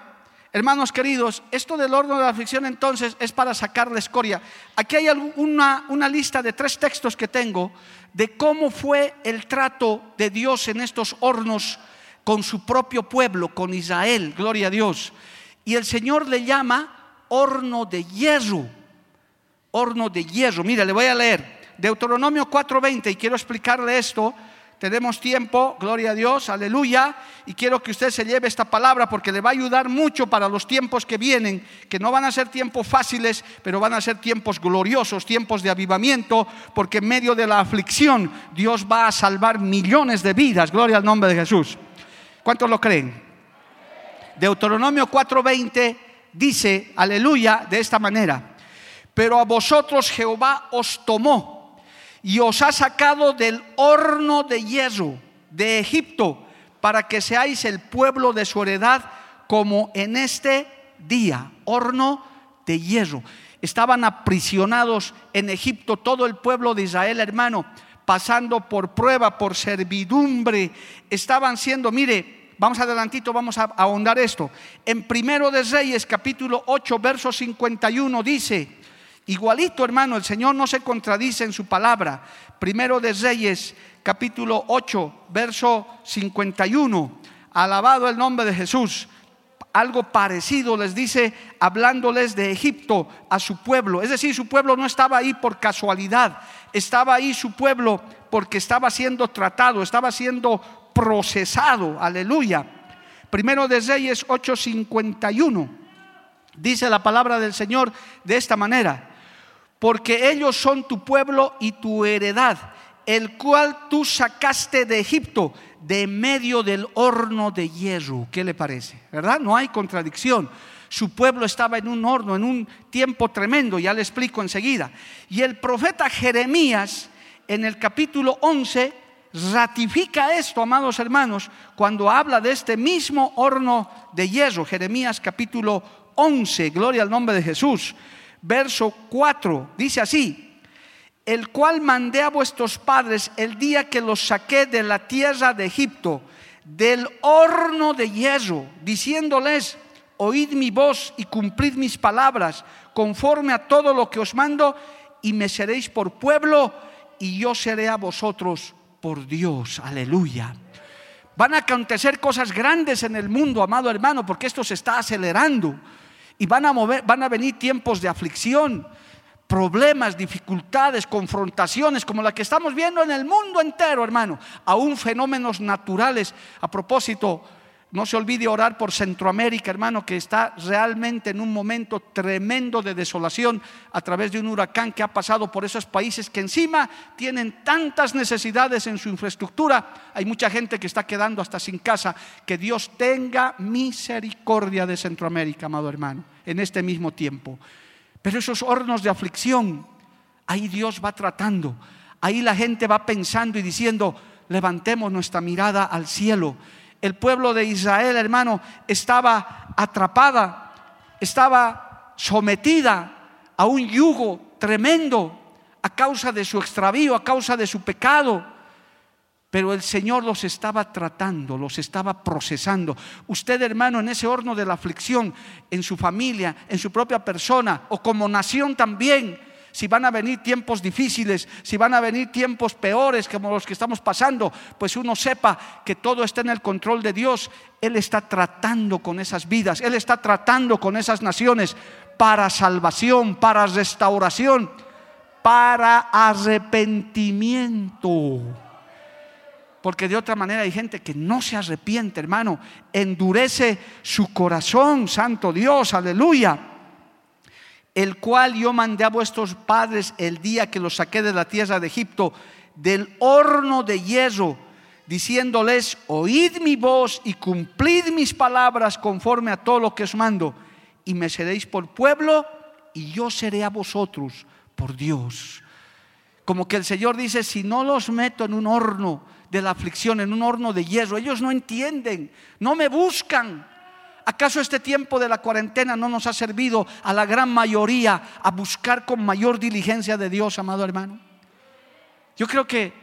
Hermanos queridos, esto del horno de la aflicción entonces es para sacar la escoria. Aquí hay una, una lista de tres textos que tengo de cómo fue el trato de Dios en estos hornos con su propio pueblo, con Israel, gloria a Dios. Y el Señor le llama horno de hierro, horno de hierro. Mire, le voy a leer Deuteronomio 4:20 y quiero explicarle esto tenemos tiempo, gloria a Dios, aleluya. Y quiero que usted se lleve esta palabra porque le va a ayudar mucho para los tiempos que vienen, que no van a ser tiempos fáciles, pero van a ser tiempos gloriosos, tiempos de avivamiento, porque en medio de la aflicción Dios va a salvar millones de vidas. Gloria al nombre de Jesús. ¿Cuántos lo creen? Deuteronomio 4:20 dice, aleluya, de esta manera. Pero a vosotros Jehová os tomó y os ha sacado del horno de hierro de Egipto para que seáis el pueblo de su heredad como en este día, horno de hierro. Estaban aprisionados en Egipto todo el pueblo de Israel, hermano, pasando por prueba, por servidumbre. Estaban siendo, mire, vamos adelantito, vamos a ahondar esto. En Primero de Reyes, capítulo 8, verso 51, dice, igualito hermano, el Señor no se contradice en su palabra. Primero de Reyes, capítulo 8, verso 51, alabado el nombre de Jesús algo parecido les dice hablándoles de Egipto a su pueblo. Es decir, su pueblo no estaba ahí por casualidad, estaba ahí su pueblo porque estaba siendo tratado, estaba siendo procesado. Aleluya. Primero de Reyes 8:51 dice la palabra del Señor de esta manera, porque ellos son tu pueblo y tu heredad, el cual tú sacaste de Egipto de medio del horno de hierro. ¿Qué le parece? ¿Verdad? No hay contradicción. Su pueblo estaba en un horno, en un tiempo tremendo, ya le explico enseguida. Y el profeta Jeremías, en el capítulo 11, ratifica esto, amados hermanos, cuando habla de este mismo horno de hierro. Jeremías capítulo 11, gloria al nombre de Jesús. Verso 4, dice así, el cual mandé a vuestros padres el día que los saqué de la tierra de Egipto, del horno de hierro, diciéndoles, oíd mi voz y cumplid mis palabras, conforme a todo lo que os mando, y me seréis por pueblo, y yo seré a vosotros por Dios. Aleluya. Van a acontecer cosas grandes en el mundo, amado hermano, porque esto se está acelerando. Y van a, mover, van a venir tiempos de aflicción problemas, dificultades, confrontaciones como la que estamos viendo en el mundo entero, hermano, aún fenómenos naturales. A propósito, no se olvide orar por Centroamérica, hermano, que está realmente en un momento tremendo de desolación a través de un huracán que ha pasado por esos países que encima tienen tantas necesidades en su infraestructura. Hay mucha gente que está quedando hasta sin casa. Que Dios tenga misericordia de Centroamérica, amado hermano, en este mismo tiempo. Pero esos hornos de aflicción, ahí Dios va tratando. Ahí la gente va pensando y diciendo, levantemos nuestra mirada al cielo. El pueblo de Israel, hermano, estaba atrapada, estaba sometida a un yugo tremendo a causa de su extravío, a causa de su pecado. Pero el Señor los estaba tratando, los estaba procesando. Usted, hermano, en ese horno de la aflicción, en su familia, en su propia persona o como nación también, si van a venir tiempos difíciles, si van a venir tiempos peores como los que estamos pasando, pues uno sepa que todo está en el control de Dios. Él está tratando con esas vidas, Él está tratando con esas naciones para salvación, para restauración, para arrepentimiento. Porque de otra manera hay gente que no se arrepiente, hermano. Endurece su corazón, santo Dios, aleluya. El cual yo mandé a vuestros padres el día que los saqué de la tierra de Egipto, del horno de hierro, diciéndoles, oíd mi voz y cumplid mis palabras conforme a todo lo que os mando, y me seréis por pueblo, y yo seré a vosotros por Dios. Como que el Señor dice, si no los meto en un horno, de la aflicción en un horno de hierro. Ellos no entienden, no me buscan. ¿Acaso este tiempo de la cuarentena no nos ha servido a la gran mayoría a buscar con mayor diligencia de Dios, amado hermano? Yo creo que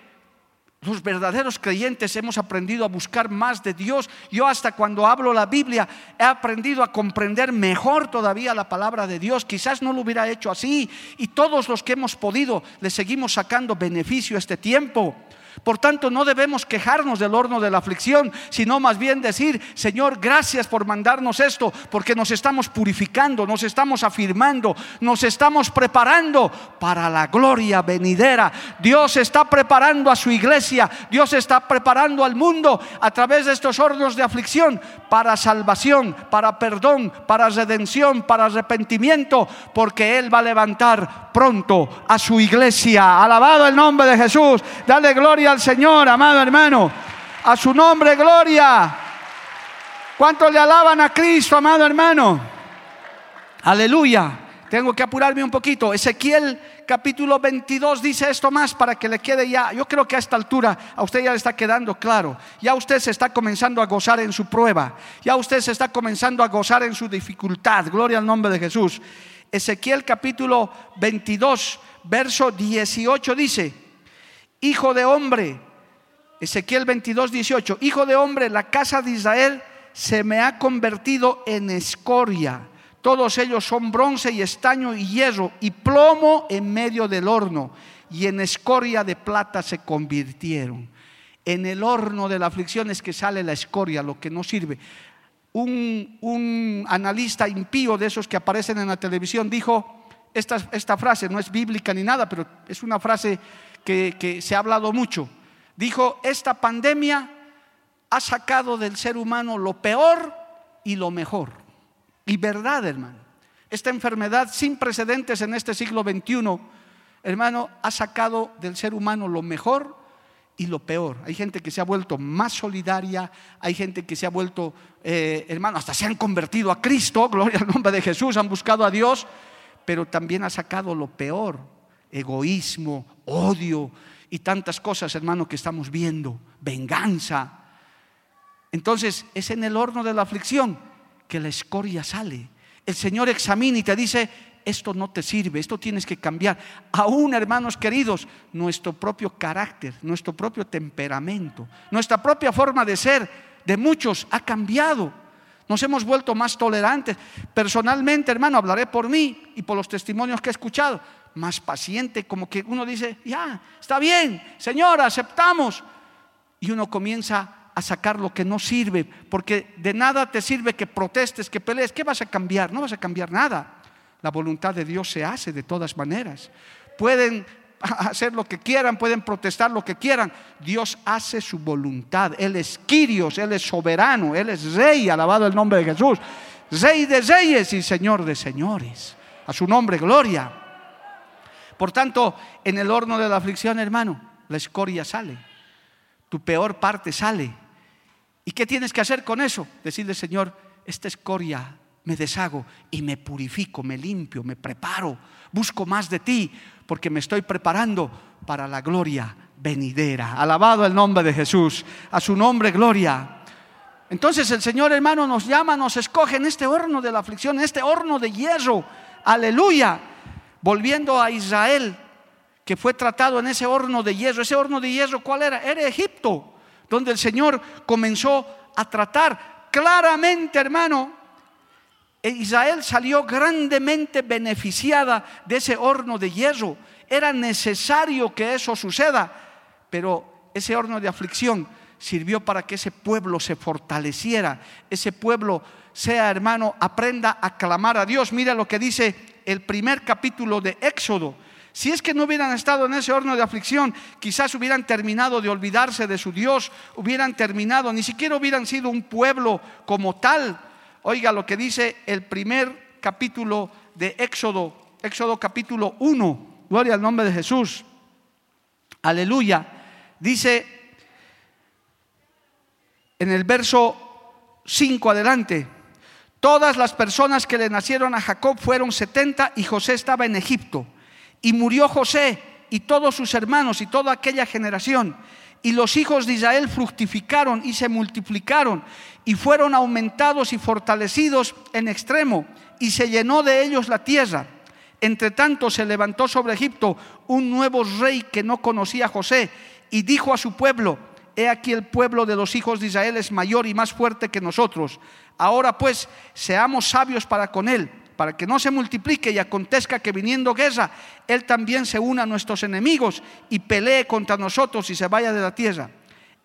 los verdaderos creyentes hemos aprendido a buscar más de Dios. Yo hasta cuando hablo la Biblia he aprendido a comprender mejor todavía la palabra de Dios. Quizás no lo hubiera hecho así. Y todos los que hemos podido le seguimos sacando beneficio a este tiempo. Por tanto, no debemos quejarnos del horno de la aflicción, sino más bien decir, Señor, gracias por mandarnos esto, porque nos estamos purificando, nos estamos afirmando, nos estamos preparando para la gloria venidera. Dios está preparando a su iglesia, Dios está preparando al mundo a través de estos hornos de aflicción para salvación, para perdón, para redención, para arrepentimiento, porque Él va a levantar pronto a su iglesia. Alabado el nombre de Jesús, dale gloria al Señor, amado hermano. A su nombre, gloria. ¿Cuántos le alaban a Cristo, amado hermano? Aleluya. Tengo que apurarme un poquito. Ezequiel capítulo 22 dice esto más para que le quede ya. Yo creo que a esta altura a usted ya le está quedando claro. Ya usted se está comenzando a gozar en su prueba. Ya usted se está comenzando a gozar en su dificultad. Gloria al nombre de Jesús. Ezequiel capítulo 22, verso 18 dice, Hijo de hombre, Ezequiel 22, 18, Hijo de hombre, la casa de Israel se me ha convertido en escoria. Todos ellos son bronce y estaño y hierro y plomo en medio del horno. Y en escoria de plata se convirtieron. En el horno de la aflicción es que sale la escoria, lo que no sirve. Un, un analista impío de esos que aparecen en la televisión dijo, esta, esta frase no es bíblica ni nada, pero es una frase que, se ha hablado mucho. Dijo, esta pandemia ha sacado del ser humano lo peor y lo mejor. Y verdad, hermano. Esta enfermedad sin precedentes en este siglo XXI, hermano, ha sacado del ser humano lo mejor y lo peor. Hay gente que se ha vuelto más solidaria, hay gente que se ha vuelto, eh, hermano, hasta se han convertido a Cristo, gloria al nombre de Jesús, han buscado a Dios, pero también ha sacado lo peor, egoísmo, odio y tantas cosas, hermano, que estamos viendo, venganza. Entonces es en el horno de la aflicción que la escoria sale. El Señor examina y te dice, esto no te sirve, esto tienes que cambiar. Aún, hermanos queridos, nuestro propio carácter, nuestro propio temperamento, nuestra propia forma de ser de muchos ha cambiado. Nos hemos vuelto más tolerantes. Personalmente, hermano, hablaré por mí y por los testimonios que he escuchado. Más paciente, como que uno dice, ya, está bien, Señor, aceptamos. Y uno comienza a sacar lo que no sirve, porque de nada te sirve que protestes, que pelees. ¿Qué vas a cambiar? No vas a cambiar nada. La voluntad de Dios se hace de todas maneras. Pueden hacer lo que quieran, pueden protestar lo que quieran. Dios hace su voluntad. Él es Quirios, Él es soberano, Él es rey, alabado el nombre de Jesús. Rey de reyes y Señor de señores. A su nombre, gloria. Por tanto, en el horno de la aflicción, hermano, la escoria sale. Tu peor parte sale. ¿Y qué tienes que hacer con eso? Decirle, Señor, esta escoria me deshago y me purifico, me limpio, me preparo, busco más de ti, porque me estoy preparando para la gloria venidera. Alabado el nombre de Jesús, a su nombre gloria. Entonces el Señor hermano nos llama, nos escoge en este horno de la aflicción, en este horno de hierro. Aleluya. Volviendo a Israel, que fue tratado en ese horno de hierro. Ese horno de hierro, ¿cuál era? Era Egipto, donde el Señor comenzó a tratar claramente, hermano, e Israel salió grandemente beneficiada de ese horno de hierro. Era necesario que eso suceda, pero ese horno de aflicción sirvió para que ese pueblo se fortaleciera, ese pueblo sea hermano, aprenda a clamar a Dios. Mira lo que dice el primer capítulo de Éxodo. Si es que no hubieran estado en ese horno de aflicción, quizás hubieran terminado de olvidarse de su Dios, hubieran terminado, ni siquiera hubieran sido un pueblo como tal, Oiga lo que dice el primer capítulo de Éxodo, Éxodo capítulo 1. Gloria al nombre de Jesús. Aleluya. Dice en el verso 5 adelante, todas las personas que le nacieron a Jacob fueron 70 y José estaba en Egipto. Y murió José y todos sus hermanos y toda aquella generación. Y los hijos de Israel fructificaron y se multiplicaron y fueron aumentados y fortalecidos en extremo y se llenó de ellos la tierra. Entre tanto se levantó sobre Egipto un nuevo rey que no conocía a José y dijo a su pueblo, he aquí el pueblo de los hijos de Israel es mayor y más fuerte que nosotros. Ahora pues seamos sabios para con él para que no se multiplique y acontezca que viniendo guerra, Él también se una a nuestros enemigos y pelee contra nosotros y se vaya de la tierra.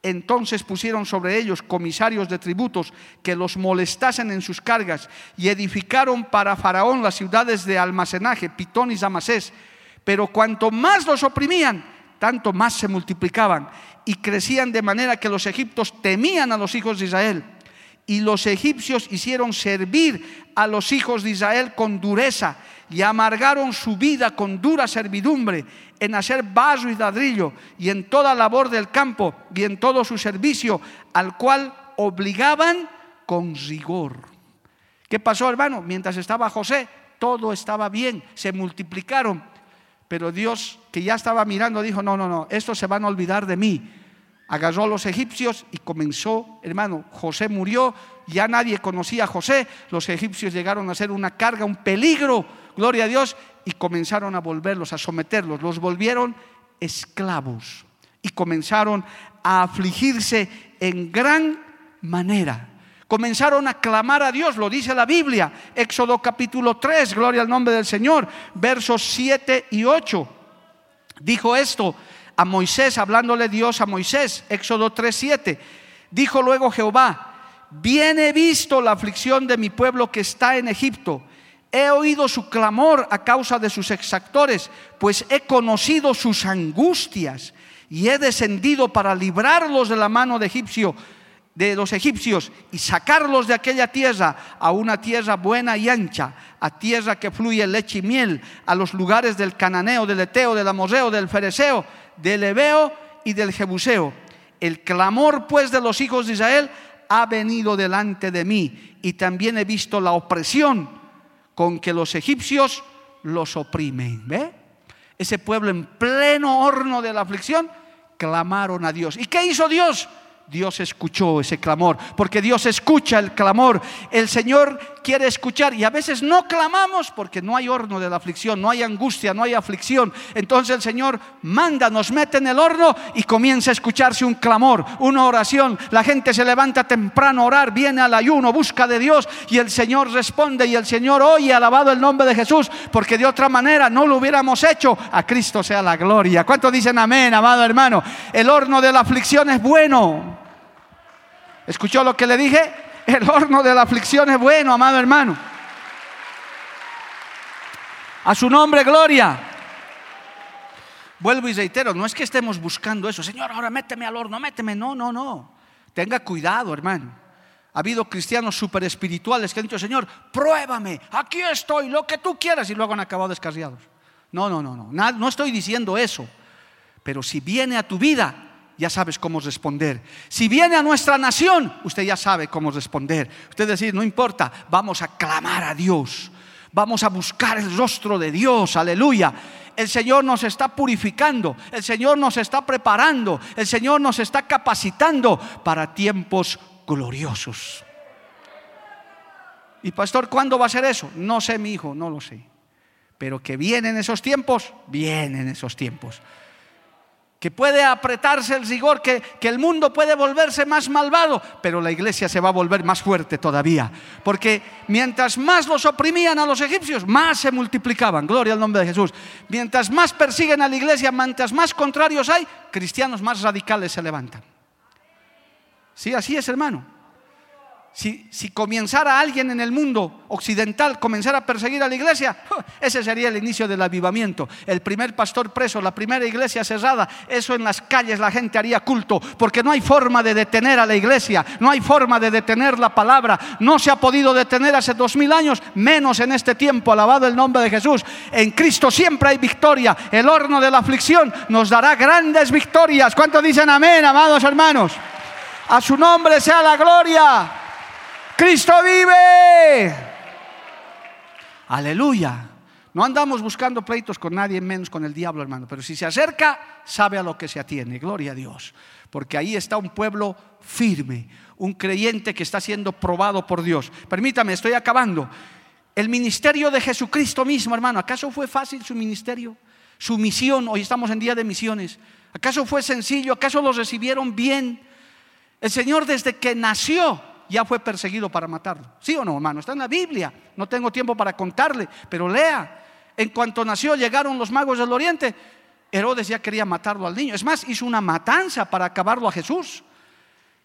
Entonces pusieron sobre ellos comisarios de tributos que los molestasen en sus cargas y edificaron para Faraón las ciudades de almacenaje, Pitón y Zamasés. Pero cuanto más los oprimían, tanto más se multiplicaban y crecían de manera que los egipcios temían a los hijos de Israel y los egipcios hicieron servir a los hijos de Israel con dureza y amargaron su vida con dura servidumbre en hacer vaso y ladrillo y en toda labor del campo y en todo su servicio, al cual obligaban con rigor. ¿Qué pasó, hermano? Mientras estaba José, todo estaba bien, se multiplicaron, pero Dios, que ya estaba mirando, dijo, no, no, no, estos se van a olvidar de mí agarró a los egipcios y comenzó, hermano, José murió, ya nadie conocía a José, los egipcios llegaron a ser una carga, un peligro, gloria a Dios, y comenzaron a volverlos, a someterlos, los volvieron esclavos y comenzaron a afligirse en gran manera. Comenzaron a clamar a Dios, lo dice la Biblia, Éxodo capítulo 3, gloria al nombre del Señor, versos 7 y 8. Dijo esto a Moisés, hablándole Dios a Moisés, Éxodo 3, 7. Dijo luego Jehová, bien he visto la aflicción de mi pueblo que está en Egipto. He oído su clamor a causa de sus exactores, pues he conocido sus angustias y he descendido para librarlos de la mano de egipcio de los egipcios y sacarlos de aquella tierra a una tierra buena y ancha, a tierra que fluye leche y miel, a los lugares del cananeo, del eteo, del amorreo, del fereceo, del ebeo y del jebuseo. El clamor pues de los hijos de Israel ha venido delante de mí y también he visto la opresión con que los egipcios los oprimen. ¿Ve? Ese pueblo en pleno horno de la aflicción clamaron a Dios. ¿Y qué hizo Dios? Dios escuchó ese clamor, porque Dios escucha el clamor. El Señor quiere escuchar y a veces no clamamos porque no hay horno de la aflicción, no hay angustia, no hay aflicción. Entonces el Señor manda, nos mete en el horno y comienza a escucharse un clamor, una oración. La gente se levanta temprano a orar, viene al ayuno, busca de Dios y el Señor responde y el Señor oye, alabado el nombre de Jesús, porque de otra manera no lo hubiéramos hecho. A Cristo sea la gloria. ¿Cuántos dicen amén, amado hermano? El horno de la aflicción es bueno. ¿Escuchó lo que le dije? El horno de la aflicción es bueno, amado hermano. A su nombre, gloria. Vuelvo y reitero, no es que estemos buscando eso. Señor, ahora méteme al horno, méteme. No, no, no. Tenga cuidado, hermano. Ha habido cristianos super espirituales que han dicho, Señor, pruébame, aquí estoy, lo que tú quieras, y luego han acabado descarriados. No, no, no, no. No estoy diciendo eso. Pero si viene a tu vida, ya sabes cómo responder. Si viene a nuestra nación, usted ya sabe cómo responder. Usted decir, no importa, vamos a clamar a Dios. Vamos a buscar el rostro de Dios, aleluya. El Señor nos está purificando, el Señor nos está preparando, el Señor nos está capacitando para tiempos gloriosos. Y pastor, ¿cuándo va a ser eso? No sé, mi hijo, no lo sé. Pero que vienen esos tiempos, vienen esos tiempos que puede apretarse el rigor, que, que, el mundo puede volverse más malvado, pero la iglesia se va a volver más fuerte todavía. Porque mientras más los oprimían a los egipcios, más se multiplicaban. Gloria al nombre de Jesús. Mientras más persiguen a la iglesia, mientras más contrarios hay, cristianos más radicales se levantan. Sí, así es, hermano si, comenzara alguien en el mundo occidental, comenzara a perseguir a la iglesia, ese sería el inicio del avivamiento. El primer pastor preso, la primera iglesia cerrada, eso en las calles la gente haría culto, porque no hay forma de detener a la iglesia, no hay forma de detener la palabra, no se ha podido detener hace dos mil años, menos en este tiempo, alabado el nombre de Jesús. En Cristo siempre hay victoria, el horno de la aflicción nos dará grandes victorias. ¿Cuántos dicen amén, amados hermanos? A su nombre sea la gloria. Cristo vive. Aleluya. No andamos buscando pleitos con nadie, menos con el diablo, hermano. Pero si se acerca, sabe a lo que se atiene. Gloria a Dios. Porque ahí está un pueblo firme, un creyente que está siendo probado por Dios. Permítame, estoy acabando. El ministerio de Jesucristo mismo, hermano. ¿Acaso fue fácil su ministerio? Su misión, hoy estamos en día de misiones. ¿Acaso fue sencillo? ¿Acaso lo recibieron bien? El Señor desde que nació ya fue perseguido para matarlo. ¿Sí o no, hermano? Está en la Biblia. No tengo tiempo para contarle, pero lea. En cuanto nació, llegaron los magos del oriente. Herodes ya quería matarlo al niño. Es más, hizo una matanza para acabarlo a Jesús.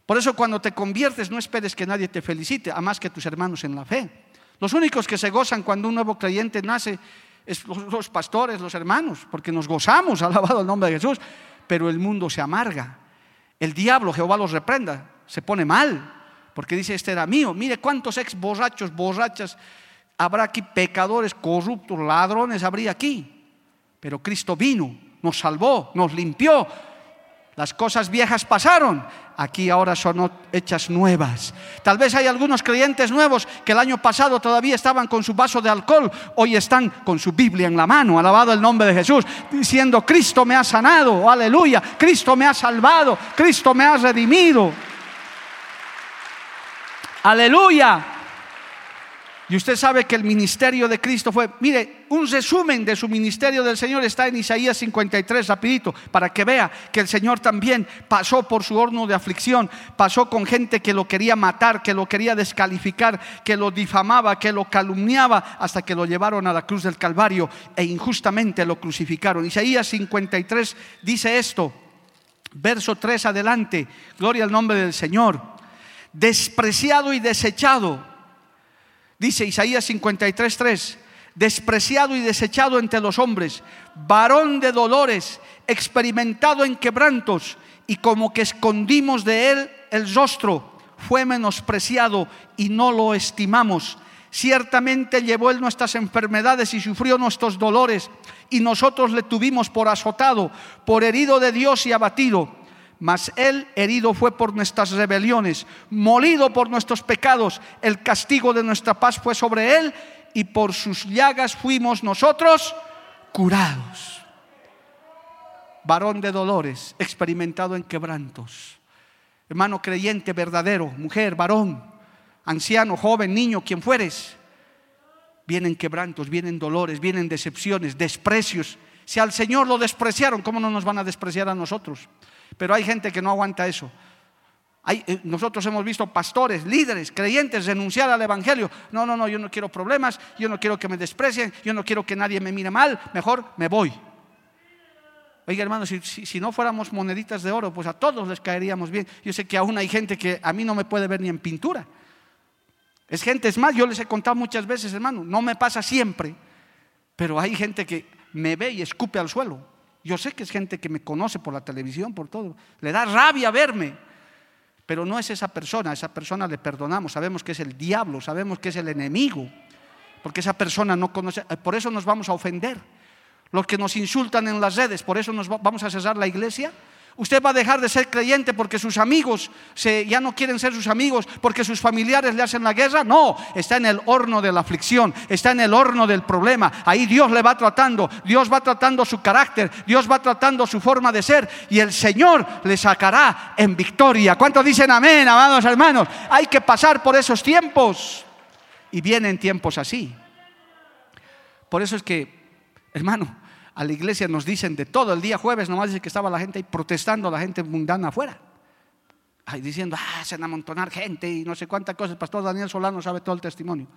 Por eso cuando te conviertes no esperes que nadie te felicite, a más que tus hermanos en la fe. Los únicos que se gozan cuando un nuevo creyente nace es los, pastores, los hermanos, porque nos gozamos, alabado el nombre de Jesús, pero el mundo se amarga. El diablo, Jehová los reprenda, se pone mal porque dice, este era mío. Mire cuántos ex borrachos, borrachas habrá aquí, pecadores, corruptos, ladrones habría aquí. Pero Cristo vino, nos salvó, nos limpió. Las cosas viejas pasaron, aquí ahora son hechas nuevas. Tal vez hay algunos creyentes nuevos que el año pasado todavía estaban con su vaso de alcohol, hoy están con su Biblia en la mano, alabado el nombre de Jesús, diciendo, Cristo me ha sanado, aleluya, Cristo me ha salvado, Cristo me ha redimido. Aleluya. Y usted sabe que el ministerio de Cristo fue, mire, un resumen de su ministerio del Señor está en Isaías 53, rapidito, para que vea que el Señor también pasó por su horno de aflicción, pasó con gente que lo quería matar, que lo quería descalificar, que lo difamaba, que lo calumniaba, hasta que lo llevaron a la cruz del Calvario e injustamente lo crucificaron. Isaías 53 dice esto, verso 3 adelante, gloria al nombre del Señor, despreciado y desechado Dice Isaías 53:3, despreciado y desechado entre los hombres, varón de dolores, experimentado en quebrantos, y como que escondimos de él el rostro, fue menospreciado y no lo estimamos. Ciertamente llevó él nuestras enfermedades y sufrió nuestros dolores, y nosotros le tuvimos por azotado, por herido de Dios y abatido mas él herido fue por nuestras rebeliones, molido por nuestros pecados, el castigo de nuestra paz fue sobre él y por sus llagas fuimos nosotros curados. Varón de dolores, experimentado en quebrantos. Hermano creyente verdadero, mujer, varón, anciano, joven, niño, quien fueres. Vienen quebrantos, vienen dolores, vienen decepciones, desprecios. Si al Señor lo despreciaron, ¿cómo no nos van a despreciar a nosotros? Pero hay gente que no aguanta eso. Eh, nosotros hemos visto pastores, líderes, creyentes renunciar al Evangelio. No, no, no, yo no quiero problemas, yo no quiero que me desprecien, yo no quiero que nadie me mire mal, mejor me voy. Oiga, hermano, si, si, no fuéramos moneditas de oro, pues a todos les caeríamos bien. Yo sé que aún hay gente que a mí no me puede ver ni en pintura. Es gente, es más, yo les he contado muchas veces, hermano, no me pasa siempre, pero hay gente que me ve y escupe al suelo. Yo sé que es gente que me conoce por la televisión, por todo. Le da rabia verme. Pero no es esa persona, a esa persona le perdonamos. Sabemos que es el diablo, sabemos que es el enemigo. Porque esa persona no conoce. Eh, por eso nos vamos a ofender. Los que nos insultan en las redes, por eso nos vamos a cesar la iglesia. Usted va a dejar de ser creyente porque sus amigos ya no quieren ser sus amigos, porque sus familiares le hacen la guerra. No, está en el horno de la aflicción, está en el horno del problema. Ahí Dios le va tratando, Dios va tratando su carácter, Dios va tratando su forma de ser y el Señor le sacará en victoria. ¿Cuántos dicen amén, amados hermanos? Hay que pasar por esos tiempos y vienen tiempos así. Por eso es que, hermano, a la iglesia nos dicen de todo. El día jueves nomás dice que estaba la gente ahí protestando, la gente mundana afuera. Ahí diciendo, ah, se van a amontonar gente y no sé cuántas cosas. El pastor Daniel Solano sabe todo el testimonio.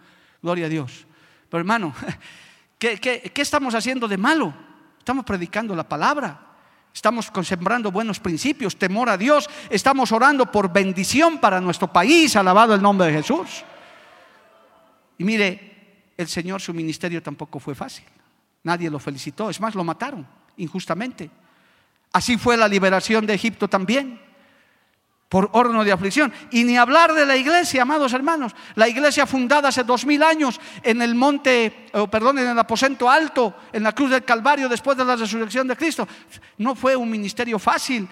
Gloria a Dios. Pero hermano, ¿qué, qué estamos haciendo de malo? Estamos predicando la palabra. Estamos sembrando buenos principios, temor a Dios. Estamos orando por bendición para nuestro país. Alabado el nombre de Jesús. Y mire, el Señor, su ministerio tampoco fue fácil. Nadie lo felicitó, es más, lo mataron injustamente. Así fue la liberación de Egipto también, por horno de aflicción. Y ni hablar de la iglesia, amados hermanos. La iglesia fundada hace dos mil años en el monte, perdón, en el aposento alto, en la cruz del Calvario, después de la resurrección de Cristo. No fue un ministerio fácil.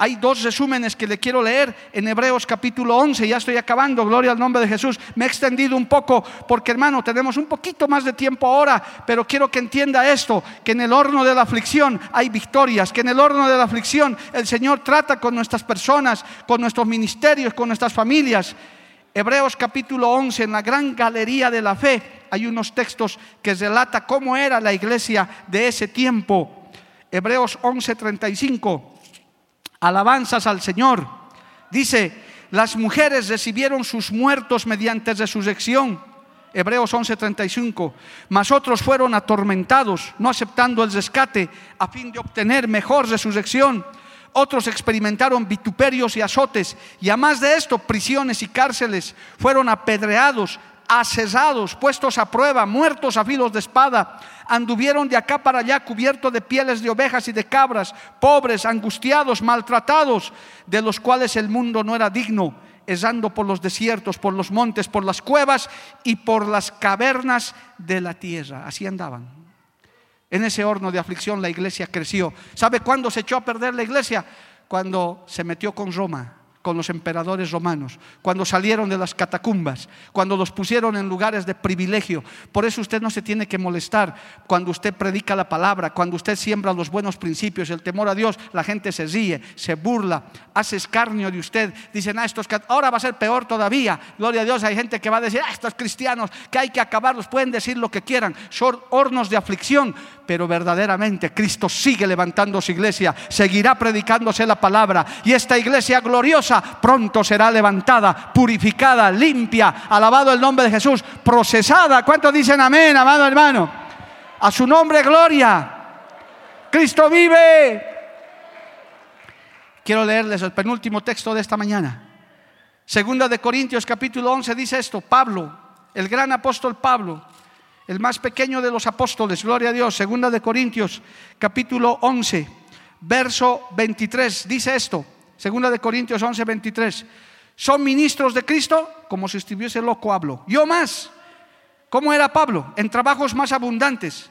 Hay dos resúmenes que le quiero leer en Hebreos capítulo 11, ya estoy acabando, gloria al nombre de Jesús. Me he extendido un poco porque hermano, tenemos un poquito más de tiempo ahora, pero quiero que entienda esto, que en el horno de la aflicción hay victorias, que en el horno de la aflicción el Señor trata con nuestras personas, con nuestros ministerios, con nuestras familias. Hebreos capítulo 11, en la gran galería de la fe, hay unos textos que relata cómo era la iglesia de ese tiempo. Hebreos 11, 35. Alabanzas al Señor. Dice, las mujeres recibieron sus muertos mediante resurrección. Hebreos 11:35. Mas otros fueron atormentados, no aceptando el rescate, a fin de obtener mejor resurrección. Otros experimentaron vituperios y azotes, y a más de esto, prisiones y cárceles. Fueron apedreados, asesados, puestos a prueba, muertos a filos de espada. Anduvieron de acá para allá cubiertos de pieles de ovejas y de cabras, pobres, angustiados, maltratados, de los cuales el mundo no era digno, esando por los desiertos, por los montes, por las cuevas y por las cavernas de la tierra. Así andaban. En ese horno de aflicción la iglesia creció. ¿Sabe cuándo se echó a perder la iglesia? Cuando se metió con Roma con los emperadores romanos, cuando salieron de las catacumbas, cuando los pusieron en lugares de privilegio. Por eso usted no se tiene que molestar cuando usted predica la palabra, cuando usted siembra los buenos principios, el temor a Dios, la gente se ríe, se burla, hace escarnio de usted. Dicen, ah, estos, ahora va a ser peor todavía. Gloria a Dios, hay gente que va a decir, ah, estos cristianos que hay que acabarlos, pueden decir lo que quieran, son hornos de aflicción, pero verdaderamente Cristo sigue levantando su iglesia, seguirá predicándose la palabra y esta iglesia gloriosa pronto será levantada, purificada, limpia, alabado el nombre de Jesús, procesada. ¿Cuántos dicen amén, amado hermano? A su nombre, gloria. Cristo vive. Quiero leerles el penúltimo texto de esta mañana. Segunda de Corintios capítulo 11 dice esto, Pablo, el gran apóstol Pablo, el más pequeño de los apóstoles, gloria a Dios, segunda de Corintios capítulo 11, verso 23, dice esto, segunda de Corintios 11, 23, son ministros de Cristo, como si estuviese loco hablo, yo más, ¿cómo era Pablo? En trabajos más abundantes,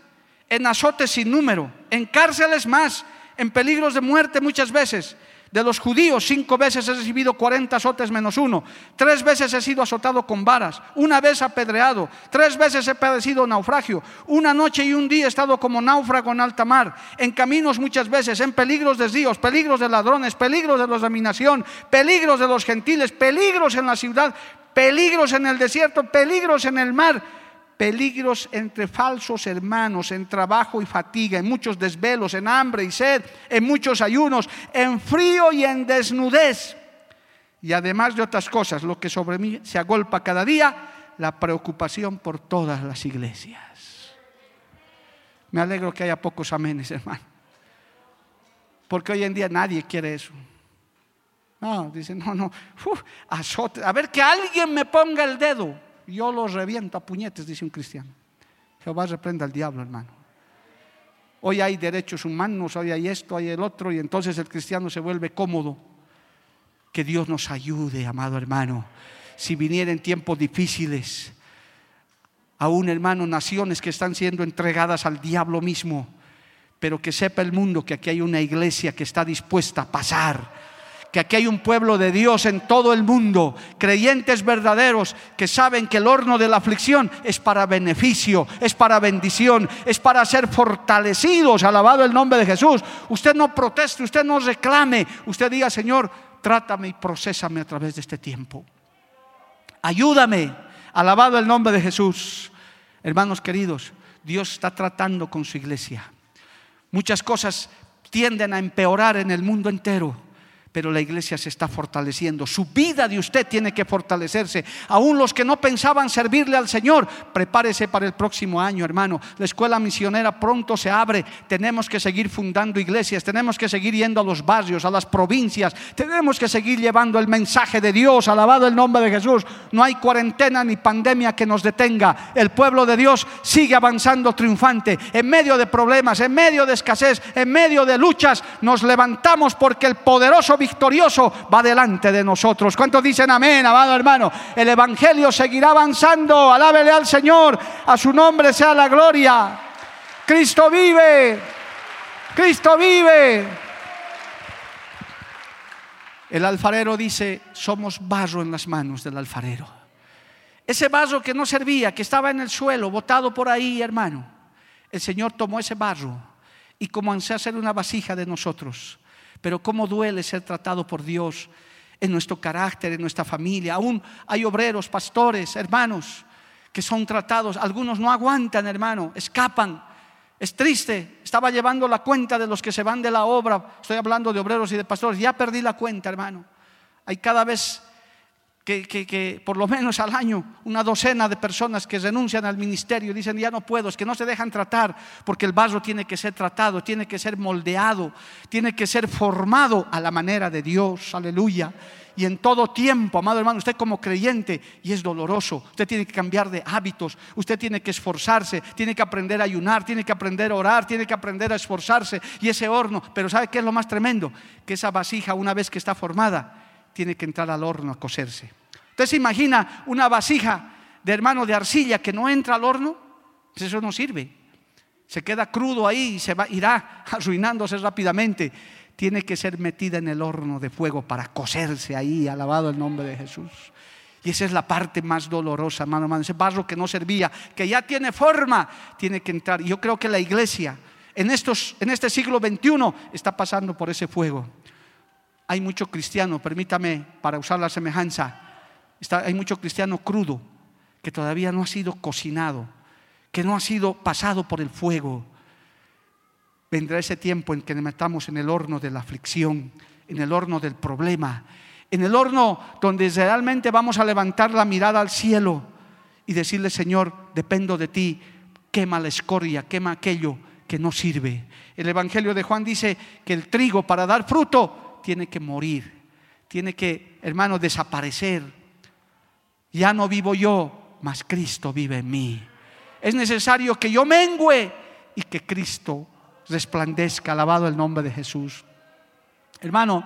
en azotes sin número, en cárceles más, en peligros de muerte muchas veces de los judíos, cinco veces he recibido 40 azotes menos uno. Tres veces he sido azotado con varas. Una vez apedreado. Tres veces he padecido naufragio. Una noche y un día he estado como náufrago en alta mar. En caminos muchas veces. En peligros de ríos, peligros de ladrones, peligros de de dominación, peligros de los gentiles, peligros en la ciudad, peligros en el desierto, peligros en el mar peligros entre falsos hermanos, en trabajo y fatiga, en muchos desvelos, en hambre y sed, en muchos ayunos, en frío y en desnudez. Y además de otras cosas, lo que sobre mí se agolpa cada día, la preocupación por todas las iglesias. Me alegro que haya pocos amenes, hermano. Porque hoy en día nadie quiere eso. No, dice, no, no, azote. A ver que alguien me ponga el dedo yo los reviento a puñetes, dice un cristiano. Jehová reprenda al diablo, hermano. Hoy hay derechos humanos, hoy hay esto, hay el otro, y entonces el cristiano se vuelve cómodo. Que Dios nos ayude, amado hermano. Si vinieren tiempos difíciles, aún hermano, naciones que están siendo entregadas al diablo mismo, pero que sepa el mundo que aquí hay una iglesia que está dispuesta a pasar que aquí hay un pueblo de Dios en todo el mundo, creyentes verdaderos que saben que el horno de la aflicción es para beneficio, es para bendición, es para ser fortalecidos, alabado el nombre de Jesús. Usted no proteste, usted no reclame, usted diga, Señor, trátame y procésame a través de este tiempo. Ayúdame, alabado el nombre de Jesús. Hermanos queridos, Dios está tratando con su iglesia. Muchas cosas tienden a empeorar en el mundo entero pero la iglesia se está fortaleciendo. Su vida de usted tiene que fortalecerse. Aún los que no pensaban servirle al Señor, prepárese para el próximo año, hermano. La escuela misionera pronto se abre. Tenemos que seguir fundando iglesias, tenemos que seguir yendo a los barrios, a las provincias, tenemos que seguir llevando el mensaje de Dios. Alabado el nombre de Jesús. No hay cuarentena ni pandemia que nos detenga. El pueblo de Dios sigue avanzando triunfante. En medio de problemas, en medio de escasez, en medio de luchas, nos levantamos porque el poderoso victorioso va delante de nosotros. ¿Cuántos dicen amén, amado hermano? El Evangelio seguirá avanzando. Alábele al Señor. A su nombre sea la gloria. Cristo vive. Cristo vive. El alfarero dice, somos barro en las manos del alfarero. Ese barro que no servía, que estaba en el suelo, botado por ahí, hermano. El Señor tomó ese barro y comenzó a hacer una vasija de nosotros pero cómo duele ser tratado por Dios en nuestro carácter, en nuestra familia. Aún hay obreros, pastores, hermanos, que son tratados. Algunos no aguantan, hermano, escapan. Es triste. Estaba llevando la cuenta de los que se van de la obra. Estoy hablando de obreros y de pastores. Ya perdí la cuenta, hermano. Hay cada vez que, por lo menos al año una docena de personas que renuncian al ministerio dicen ya no puedo, es que no se dejan tratar porque el vaso tiene que ser tratado, tiene que ser moldeado, tiene que ser formado a la manera de Dios, aleluya. Y en todo tiempo, amado hermano, usted como creyente, y es doloroso, usted tiene que cambiar de hábitos, usted tiene que esforzarse, tiene que aprender a ayunar, tiene que aprender a orar, tiene que aprender a esforzarse. Y ese horno, pero ¿sabe qué es lo más tremendo? Que esa vasija, una vez que está formada, tiene que entrar al horno a cocerse. Usted se imagina una vasija de hermano de arcilla que no entra al horno, pues eso no sirve. Se queda crudo ahí y se va, irá arruinándose rápidamente. tiene que ser metida en el horno de fuego para cocerse ahí, alabado el nombre de Jesús. Y esa es la parte más dolorosa, hermano, hermano. Ese barro que no servía, que ya tiene forma, tiene que entrar. Y yo creo que la iglesia en, estos, en este siglo XXI está pasando por ese fuego. Hay mucho cristiano, permítame para usar la semejanza, está, hay mucho cristiano crudo que todavía no ha sido cocinado, que no ha sido pasado por el fuego vendrá ese tiempo en que nos metamos en el horno de la aflicción, en el horno del problema, en el horno donde realmente vamos a levantar la mirada al cielo y decirle, Señor, dependo de ti, quema la escoria, quema aquello que no sirve. El Evangelio de Juan dice que el trigo para dar fruto tiene que morir, tiene que, hermano, desaparecer. Ya no vivo yo, mas Cristo vive en mí. Es necesario que yo mengüe y que Cristo resplandezca, alabado el nombre de Jesús. Hermano,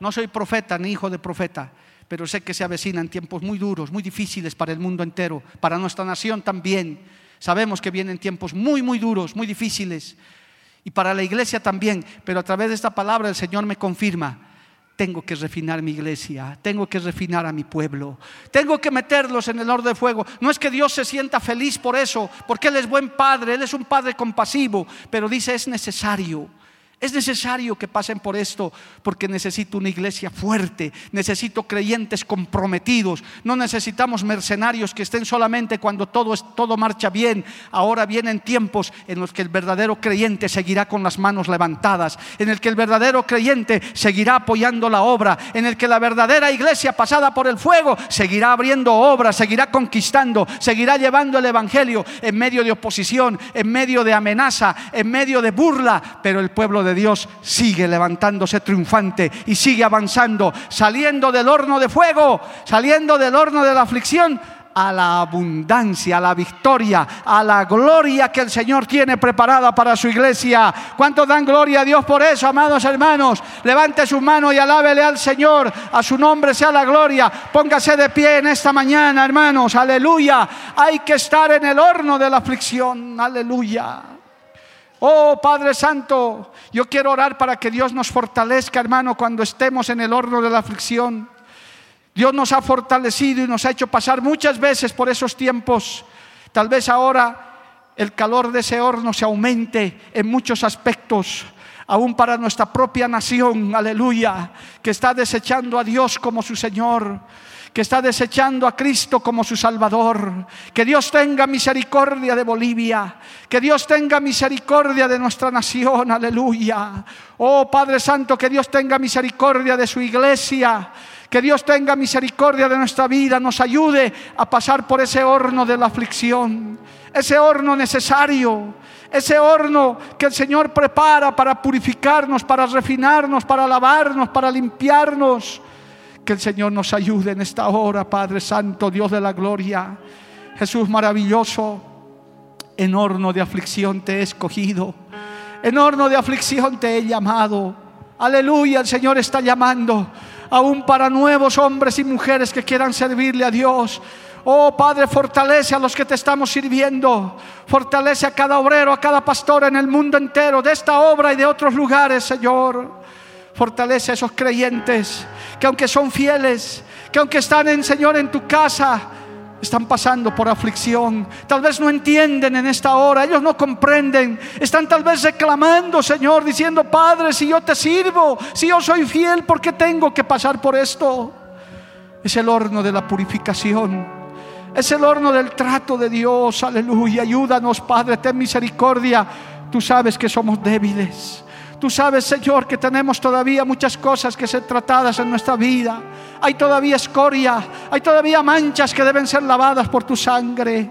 no soy profeta ni hijo de profeta, pero sé que se avecinan tiempos muy duros, muy difíciles para el mundo entero, para nuestra nación también. Sabemos que vienen tiempos muy, muy duros, muy difíciles, y para la iglesia también, pero a través de esta palabra el Señor me confirma tengo que refinar mi iglesia, tengo que refinar a mi pueblo, tengo que meterlos en el horno de fuego. No es que Dios se sienta feliz por eso, porque Él es buen padre, Él es un padre compasivo, pero dice es necesario. Es necesario que pasen por esto porque necesito una iglesia fuerte, necesito creyentes comprometidos, no necesitamos mercenarios que estén solamente cuando todo, es, todo marcha bien. Ahora vienen tiempos en los que el verdadero creyente seguirá con las manos levantadas, en el que el verdadero creyente seguirá apoyando la obra, en el que la verdadera iglesia pasada por el fuego seguirá abriendo obras, seguirá conquistando, seguirá llevando el Evangelio en medio de oposición, en medio de amenaza, en medio de burla, pero el pueblo de Dios sigue levantándose triunfante y sigue avanzando, saliendo del horno de fuego, saliendo del horno de la aflicción a la abundancia, a la victoria, a la gloria que el Señor tiene preparada para su iglesia. ¿Cuántos dan gloria a Dios por eso, amados hermanos? Levante su mano y alábele al Señor. A su nombre sea la gloria. Póngase de pie en esta mañana, hermanos. Aleluya. Hay que estar en el horno de la aflicción. Aleluya. Oh Padre Santo, yo quiero orar para que Dios nos fortalezca, hermano, cuando estemos en el horno de la aflicción. Dios nos ha fortalecido y nos ha hecho pasar muchas veces por esos tiempos. Tal vez ahora el calor de ese horno se aumente en muchos aspectos, aún para nuestra propia nación, aleluya, que está desechando a Dios como su Señor que está desechando a Cristo como su Salvador. Que Dios tenga misericordia de Bolivia. Que Dios tenga misericordia de nuestra nación. Aleluya. Oh Padre Santo, que Dios tenga misericordia de su iglesia. Que Dios tenga misericordia de nuestra vida. Nos ayude a pasar por ese horno de la aflicción. Ese horno necesario. Ese horno que el Señor prepara para purificarnos, para refinarnos, para lavarnos, para limpiarnos que el Señor nos ayude en esta hora, Padre Santo, Dios de la gloria. Jesús maravilloso, en horno de aflicción te he escogido, en horno de aflicción te he llamado. Aleluya, el Señor está llamando aún para nuevos hombres y mujeres que quieran servirle a Dios. Oh Padre, fortalece a los que te estamos sirviendo. Fortalece a cada obrero, a cada pastor en el mundo entero, de esta obra y de otros lugares, Señor. Fortalece a esos creyentes que aunque son fieles, que aunque están en Señor en tu casa, están pasando por aflicción. Tal vez no entienden en esta hora, ellos no comprenden. Están tal vez reclamando, Señor, diciendo, Padre, si yo te sirvo, si yo soy fiel, ¿por qué tengo que pasar por esto? Es el horno de la purificación. Es el horno del trato de Dios. Aleluya. Ayúdanos, Padre, ten misericordia. Tú sabes que somos débiles. Tú sabes, Señor, que tenemos todavía muchas cosas que ser tratadas en nuestra vida. Hay todavía escoria, hay todavía manchas que deben ser lavadas por tu sangre.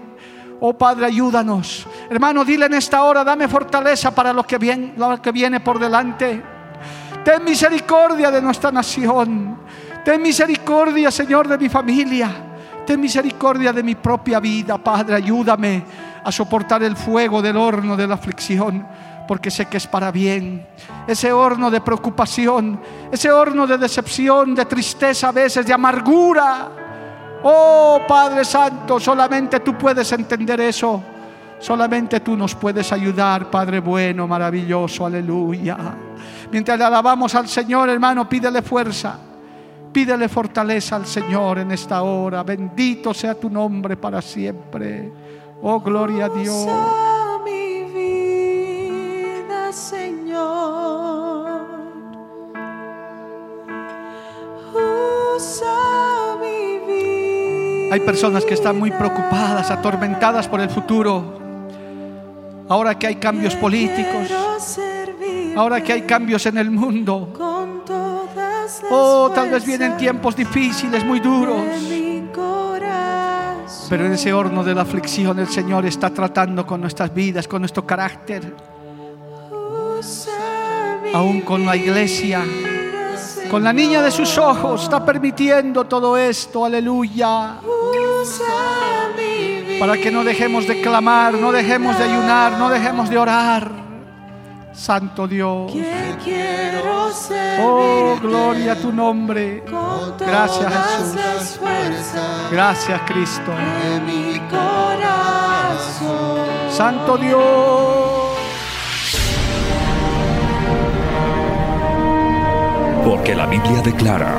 Oh Padre, ayúdanos. Hermano, dile en esta hora, dame fortaleza para lo que viene, lo que viene por delante. Ten misericordia de nuestra nación. Ten misericordia, Señor, de mi familia. Ten misericordia de mi propia vida, Padre. Ayúdame a soportar el fuego del horno de la aflicción porque sé que es para bien. Ese horno de preocupación, ese horno de decepción, de tristeza a veces, de amargura. Oh Padre Santo, solamente tú puedes entender eso. Solamente tú nos puedes ayudar, Padre bueno, maravilloso, aleluya. Mientras le alabamos al Señor, hermano, pídele fuerza. Pídele fortaleza al Señor en esta hora. Bendito sea tu nombre para siempre. Oh, gloria a Dios. Hay personas que están muy preocupadas, atormentadas por el futuro. Ahora que hay cambios políticos, ahora que hay cambios en el mundo. Oh, tal vez vienen tiempos difíciles, muy duros. Pero en ese horno de la aflicción el Señor está tratando con nuestras vidas, con nuestro carácter, aún con la iglesia, con la niña de sus ojos. Está permitiendo todo esto, aleluya. Para que no dejemos de clamar, no dejemos de ayunar, no dejemos de orar. Santo Dios. Oh, gloria a tu nombre. Gracias, Jesús. Gracias, Cristo. de mi corazón. Santo Dios. Porque la Biblia declara,